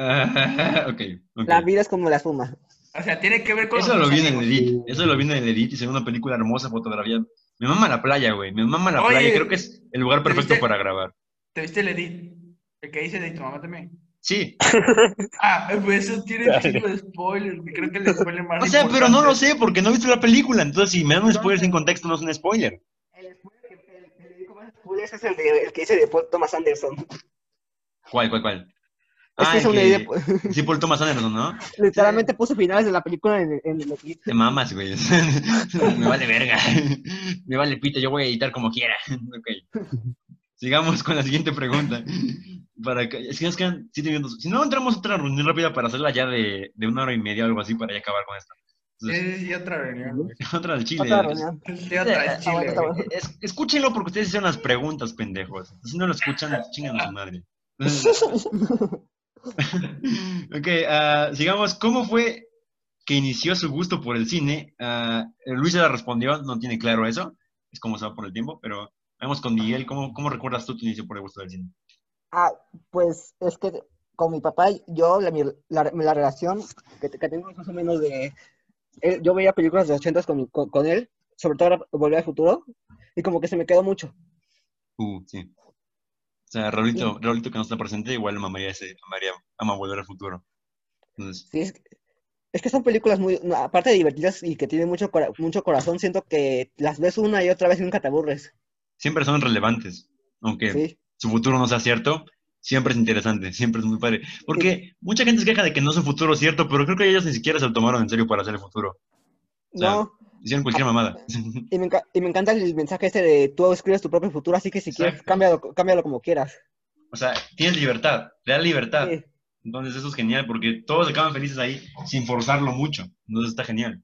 Ok. La vida es como la espuma. O sea, tiene que ver con Eso lo vi en el amigos. edit, eso lo vi en el edit y se ve una película hermosa, fotografía. Me mama la playa, güey, me mama la Oye, playa, creo que es el lugar ¿te perfecto viste? para grabar. ¿Te viste el edit? El que dice de tu mamá también. Sí, Ah, pues eso tiene un chingo de spoilers. güey. Creo que el spoiler más o sea, pero no lo sé porque no he visto la película, entonces si me dan un spoiler sin contexto no es un spoiler. El spoiler que- el- el digo más spoilers es el, de, el que dice de Paul Thomas Anderson. ¿Cuál, cuál, cuál? Es Ah, que es el una idea- Sí, Paul Thomas Anderson, ¿no? Literalmente puse finales de la película en, el- en el edit. Te mamas, güey. Me vale verga. Me vale pita, yo voy a editar como quiera. Ok. Sigamos con la siguiente pregunta. Para que, es que nos quedan siete minutos. Si no, entramos a otra reunión rápida para hacerla ya de, de una hora y media o algo así para ya acabar con esto. Entonces, Sí, sí, otra reunión. otra del Chile. Otra reunión. Sí, otra Eh, en Chile. Es- escúchenlo porque ustedes hicieron las preguntas, pendejos. Si no lo escuchan, chingan a su madre. ok, ah, sigamos. ¿Cómo fue que inició su gusto por el cine? Ah, Luis ya respondió, no tiene claro eso. Es como se va por el tiempo, pero vamos con Miguel. ¿Cómo, cómo recuerdas tú tu inicio por el gusto del cine? Ah, pues es que con mi papá, yo, la, la, la relación que, que tengo es más o menos de. él- yo veía películas de los 80 con, con, con él, sobre todo Volver al Futuro, y como que se me quedó mucho. Uh, sí. O sea, Raulito, Raulito que no está presente, igual mamaría ese, amaría, ama volver al futuro. Entonces, Sí, es, es que son películas muy, aparte de divertidas y que tienen mucho, cora- mucho corazón, siento que las ves una y otra vez y nunca te aburres. siempre son relevantes, aunque Sí, su futuro no sea cierto, siempre es interesante, siempre es muy padre. Porque mucha gente se queja de que no es un futuro cierto, pero creo que ellos ni siquiera se lo tomaron en serio para hacer el futuro. O sea, No, Hicieron cualquier mamada. y me, y me encanta el mensaje este de tú escribes tu propio futuro, así que si quieres, Exacto. cámbialo, cámbialo como quieras. O sea, tienes libertad, te da libertad. Sí. Entonces eso es genial porque todos acaban felices ahí sin forzarlo mucho. Entonces está genial.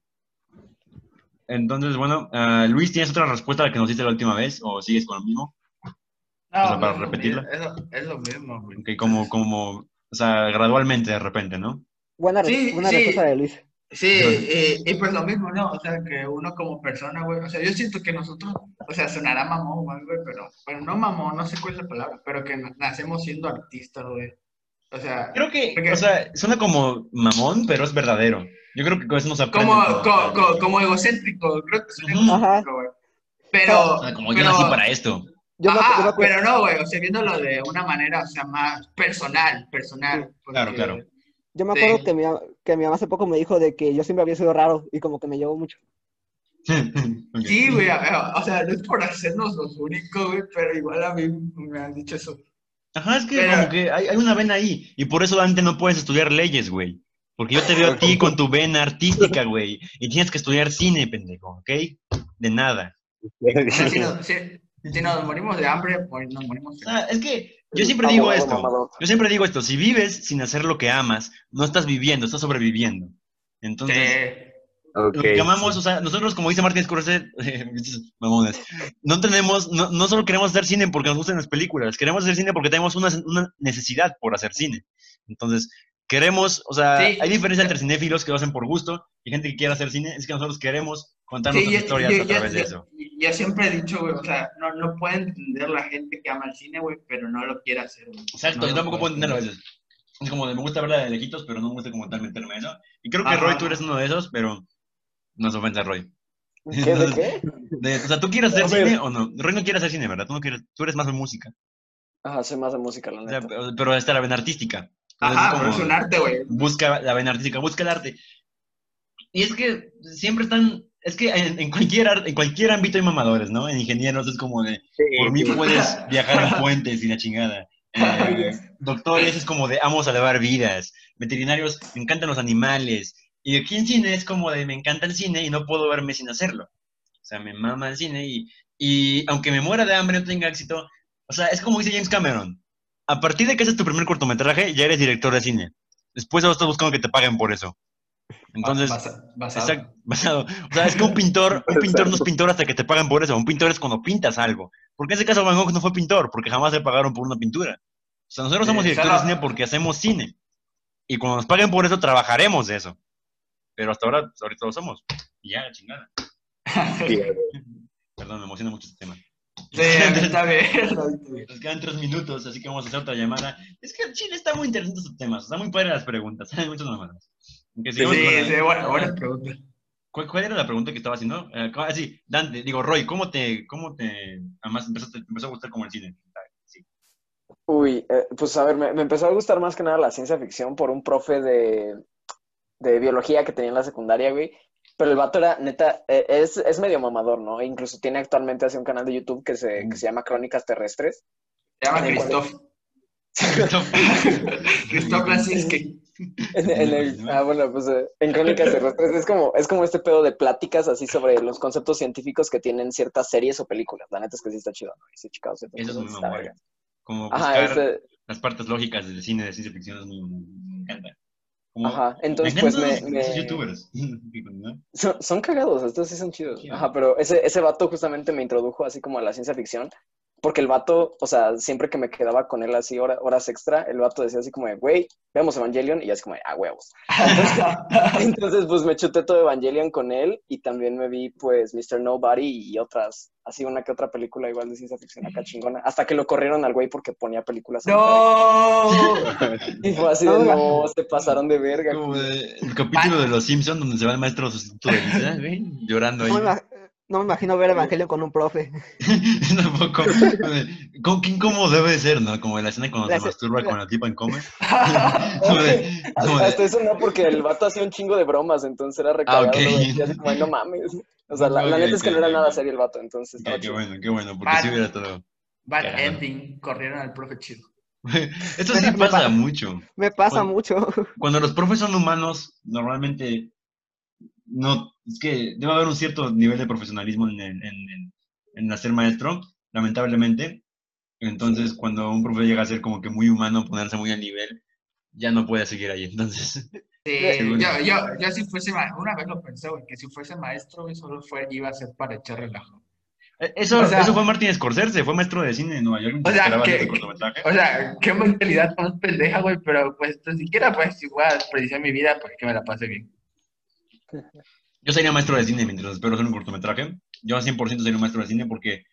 Entonces, bueno, ah, Luis, ¿tienes otra respuesta a la que nos diste la última vez o sigues con lo mismo? No, O sea, para lo repetirla. Es lo, es lo mismo, güey. Que como, como, o sea, gradualmente de repente, ¿no? Buena, re- Sí, buena sí. respuesta de Luis. Sí, y, y pues lo mismo, ¿no? O sea, que uno como persona, güey, o sea, yo siento que nosotros, o sea, sonará mamón, güey, pero, bueno, no mamón, no sé cuál es la palabra, pero que na- nacemos siendo artistas, güey. O sea, Creo que, Porque- o sea, suena como mamón, pero es verdadero. Yo creo que con eso nos aprende. como, todo. co- co- como egocéntrico, creo que es Ujú. egocéntrico, güey. Pero, O sea, como yo nací para esto. Yo ajá, yo pero no, güey, o sea, viéndolo de una manera, o sea, más personal, personal. Claro, porque- claro. Yo me sí. acuerdo que, mi, que mi mamá hace poco me dijo de que yo siempre había sido raro y como que me llevó mucho. Sí, güey, a- o sea, no es por hacernos los únicos, güey, pero igual a mí me han dicho eso. Ajá, es que Pero- como que hay, hay una vena ahí. Y por eso, Dante, no puedes estudiar leyes, güey. Porque yo te veo a ti con tu vena artística, güey. Y tienes que estudiar cine, pendejo, ¿ok? De nada. Si, nos, si, si nos morimos de hambre, pues nos morimos de sea, es que yo siempre digo esto. mamador. Yo siempre digo esto. Si vives sin hacer lo que amas, no estás viviendo, estás sobreviviendo. Entonces, lo que amamos, sí. o sea, nosotros, como dice Martín Scorsese, mamones, no tenemos, no, no solo queremos hacer cine porque nos gustan las películas, queremos hacer cine porque tenemos una, una necesidad por hacer cine. Entonces, queremos, o sea, Sí. hay diferencia entre cinéfilos que lo hacen por gusto y gente que quiere hacer cine, es que nosotros queremos contar Sí, nuestras yo, historias yo- a yo- través de eso. Yo siempre he dicho, güey, o sea, no, no pueden entender la gente que ama el cine, güey, pero no lo quiere hacer, güey. Exacto, No yo tampoco puedo entenderlo a veces. Es como de, me gusta verla de lejitos, pero no me gusta como tal meterme en eso. Y creo que Ajá. Roy, tú eres uno de esos, pero no se ofensa, Roy. ¿Qué de qué? De- o sea, ¿tú quieres hacer cine o no? Roy no quiere hacer cine, ¿verdad? Tú, no quieres, tú eres más de música. Ajá, soy más de música, la O sea, neta. pero, está la vena artística. Entonces, Ajá, es pero como, es un arte, güey. Busca la vena artística, busca el arte. Y es que siempre están... Es que en, en cualquier, en cualquier ámbito hay mamadores, ¿no? En ingenieros es como de... Por mí puedes viajar en puentes y la chingada. Eh, doctores es como de amo salvar vidas. Veterinarios, me encantan los animales. Y aquí en cine es como de me encanta el cine y no puedo verme sin hacerlo. O sea, me mama el cine y, y aunque me muera de hambre no tenga éxito, o sea, es como dice James Cameron. A partir de que haces tu primer cortometraje, ya eres director de cine. Después solo estás buscando que te paguen por eso. Entonces, Basa- basado. O sea, es que un pintor, un pintor no es pintor hasta que te pagan por eso. Un pintor es cuando pintas algo. Porque en ese caso Van Gogh no fue pintor, porque jamás le pagaron por una pintura. O sea, nosotros somos directores de cine porque hacemos cine. Y cuando nos paguen por eso, trabajaremos de eso. Pero hasta ahora, pues, ahorita lo somos. Y ya, chingada. Perdón, me emociona mucho este tema. Sí, está bien. Nos quedan tres minutos, así que vamos a hacer otra llamada. Es que Chile está muy interesante estos temas. Está muy padre las preguntas. Hay muchas mamadas. Sí, sí, buena, buena pregunta. ¿Cuál, cuál era la pregunta que estaba haciendo? Eh, ah, sí, Dante, digo, Roy, ¿cómo te, cómo te, además te empezó a gustar como el cine? Sí. Uy, eh, pues a ver, me, me empezó a gustar más que nada la ciencia ficción por un profe de, de biología que tenía en la secundaria, güey. Pero el vato era, neta, eh, es, es medio mamador, ¿no? E incluso tiene actualmente así un canal de YouTube que se, que se llama Crónicas Terrestres. Se llama Christoph. Christoph Lasinski. En, en el, ah, bueno, pues eh, en Crónicas Terrestres es como, es como este pedo de pláticas así sobre los conceptos científicos que tienen ciertas series o películas. La neta es que sí está chido, ¿no? Sí, chicos, ciertas Eso es cosas, muy. Como Ajá, buscar ese- las partes lógicas del cine de ciencia ficción es muy, me encanta. Como- Ajá, entonces me pues me. Son, son cagados, estos sí son chidos. Sí. Ajá, pero ese, ese vato justamente me introdujo así como a la ciencia ficción, porque el vato, o sea, siempre que me quedaba con él así hora- horas extra, el vato decía así como de, güey, veamos Evangelion, y yo así como de, ah, huevos. Entonces, pues me chuté todo Evangelion con él, y también me vi, pues, Mr. Nobody y otras, así una que otra película igual de ciencia ficción acá chingona, hasta que lo corrieron al güey porque ponía películas. en ¡No! Y fue así de, no, se pasaron de verga. Como de- el capítulo de Los Simpsons donde se va el maestro sustituto de Lisa, ¿ven? llorando ahí. Ima- no me imagino ver Evangelio con un profe. Tampoco. ¿Cómo, ¿Qué incómodo debe de ser, no? Como la escena cuando La se masturba con la tipa en coma. Hasta, eso no, porque el vato hacía un chingo de bromas, entonces era recagado, Ah, ok. güey, y así como, no mames. O sea, la, neta es que no era nada serio el vato, entonces Qué, estaba qué chido. bueno, qué bueno, porque Bad- si hubiera todo. Bad ending. Corrieron al profe chido. Esto sí Me- pasa pa- mucho. Me pasa mucho. Cuando los profes son humanos, normalmente no, es que debe haber un cierto nivel de profesionalismo en, en, en, en hacer maestro, lamentablemente. Entonces, cuando un profe llega a ser como que muy humano, ponerse muy al nivel, ya no puede seguir ahí. Entonces, Sí, Seguro. yo, yo, yo si fuese, ma- una vez lo pensé, güey, que si fuese maestro, güey, solo fue, iba a ser para echar relajo. eh, eso, O sea- eso fue Martin Scorsese, fue maestro de cine en Nueva York. O sea, que-. O sea, qué mentalidad más pendeja, güey, pero pues ni siquiera pues igual desperdiciar mi vida porque me la pase bien. Yo sería maestro de cine mientras espero hacer un cortometraje. Yo a 100% sería un maestro de cine porque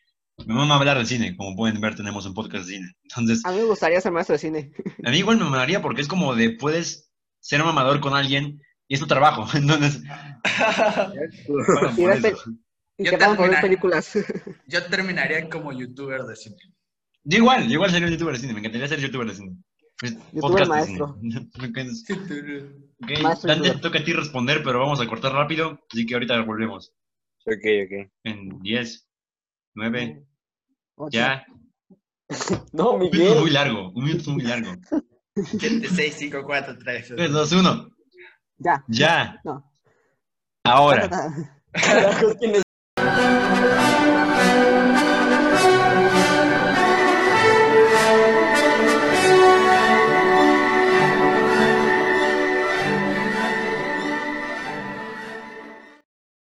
me mama hablar de cine. Como pueden ver, tenemos un podcast de cine. Entonces, A mí me gustaría ser maestro de cine. a mí igual me mamaría porque es como de puedes ser mamador con alguien y es tu trabajo. Entonces, Y por ver eso. Y Yo te terminar- películas. Yo terminaría como youtuber de cine. Yo igual, yo igual sería un youtuber de cine. Me encantaría ser youtuber de cine. Pues, Youtuber maestro. cine. Ok, Maestro Dante, youtuber. toca a ti responder, pero vamos a cortar rápido. Así que ahorita volvemos. Ok, ok. En 10, 9, Ocho. ya. No, Un minuto Miguel. muy largo. Un minuto muy largo. 7, 6, 5, 4, 3. 3, 2, 1. Ya. Ya. No. Ahora. Carajos, ¿quién es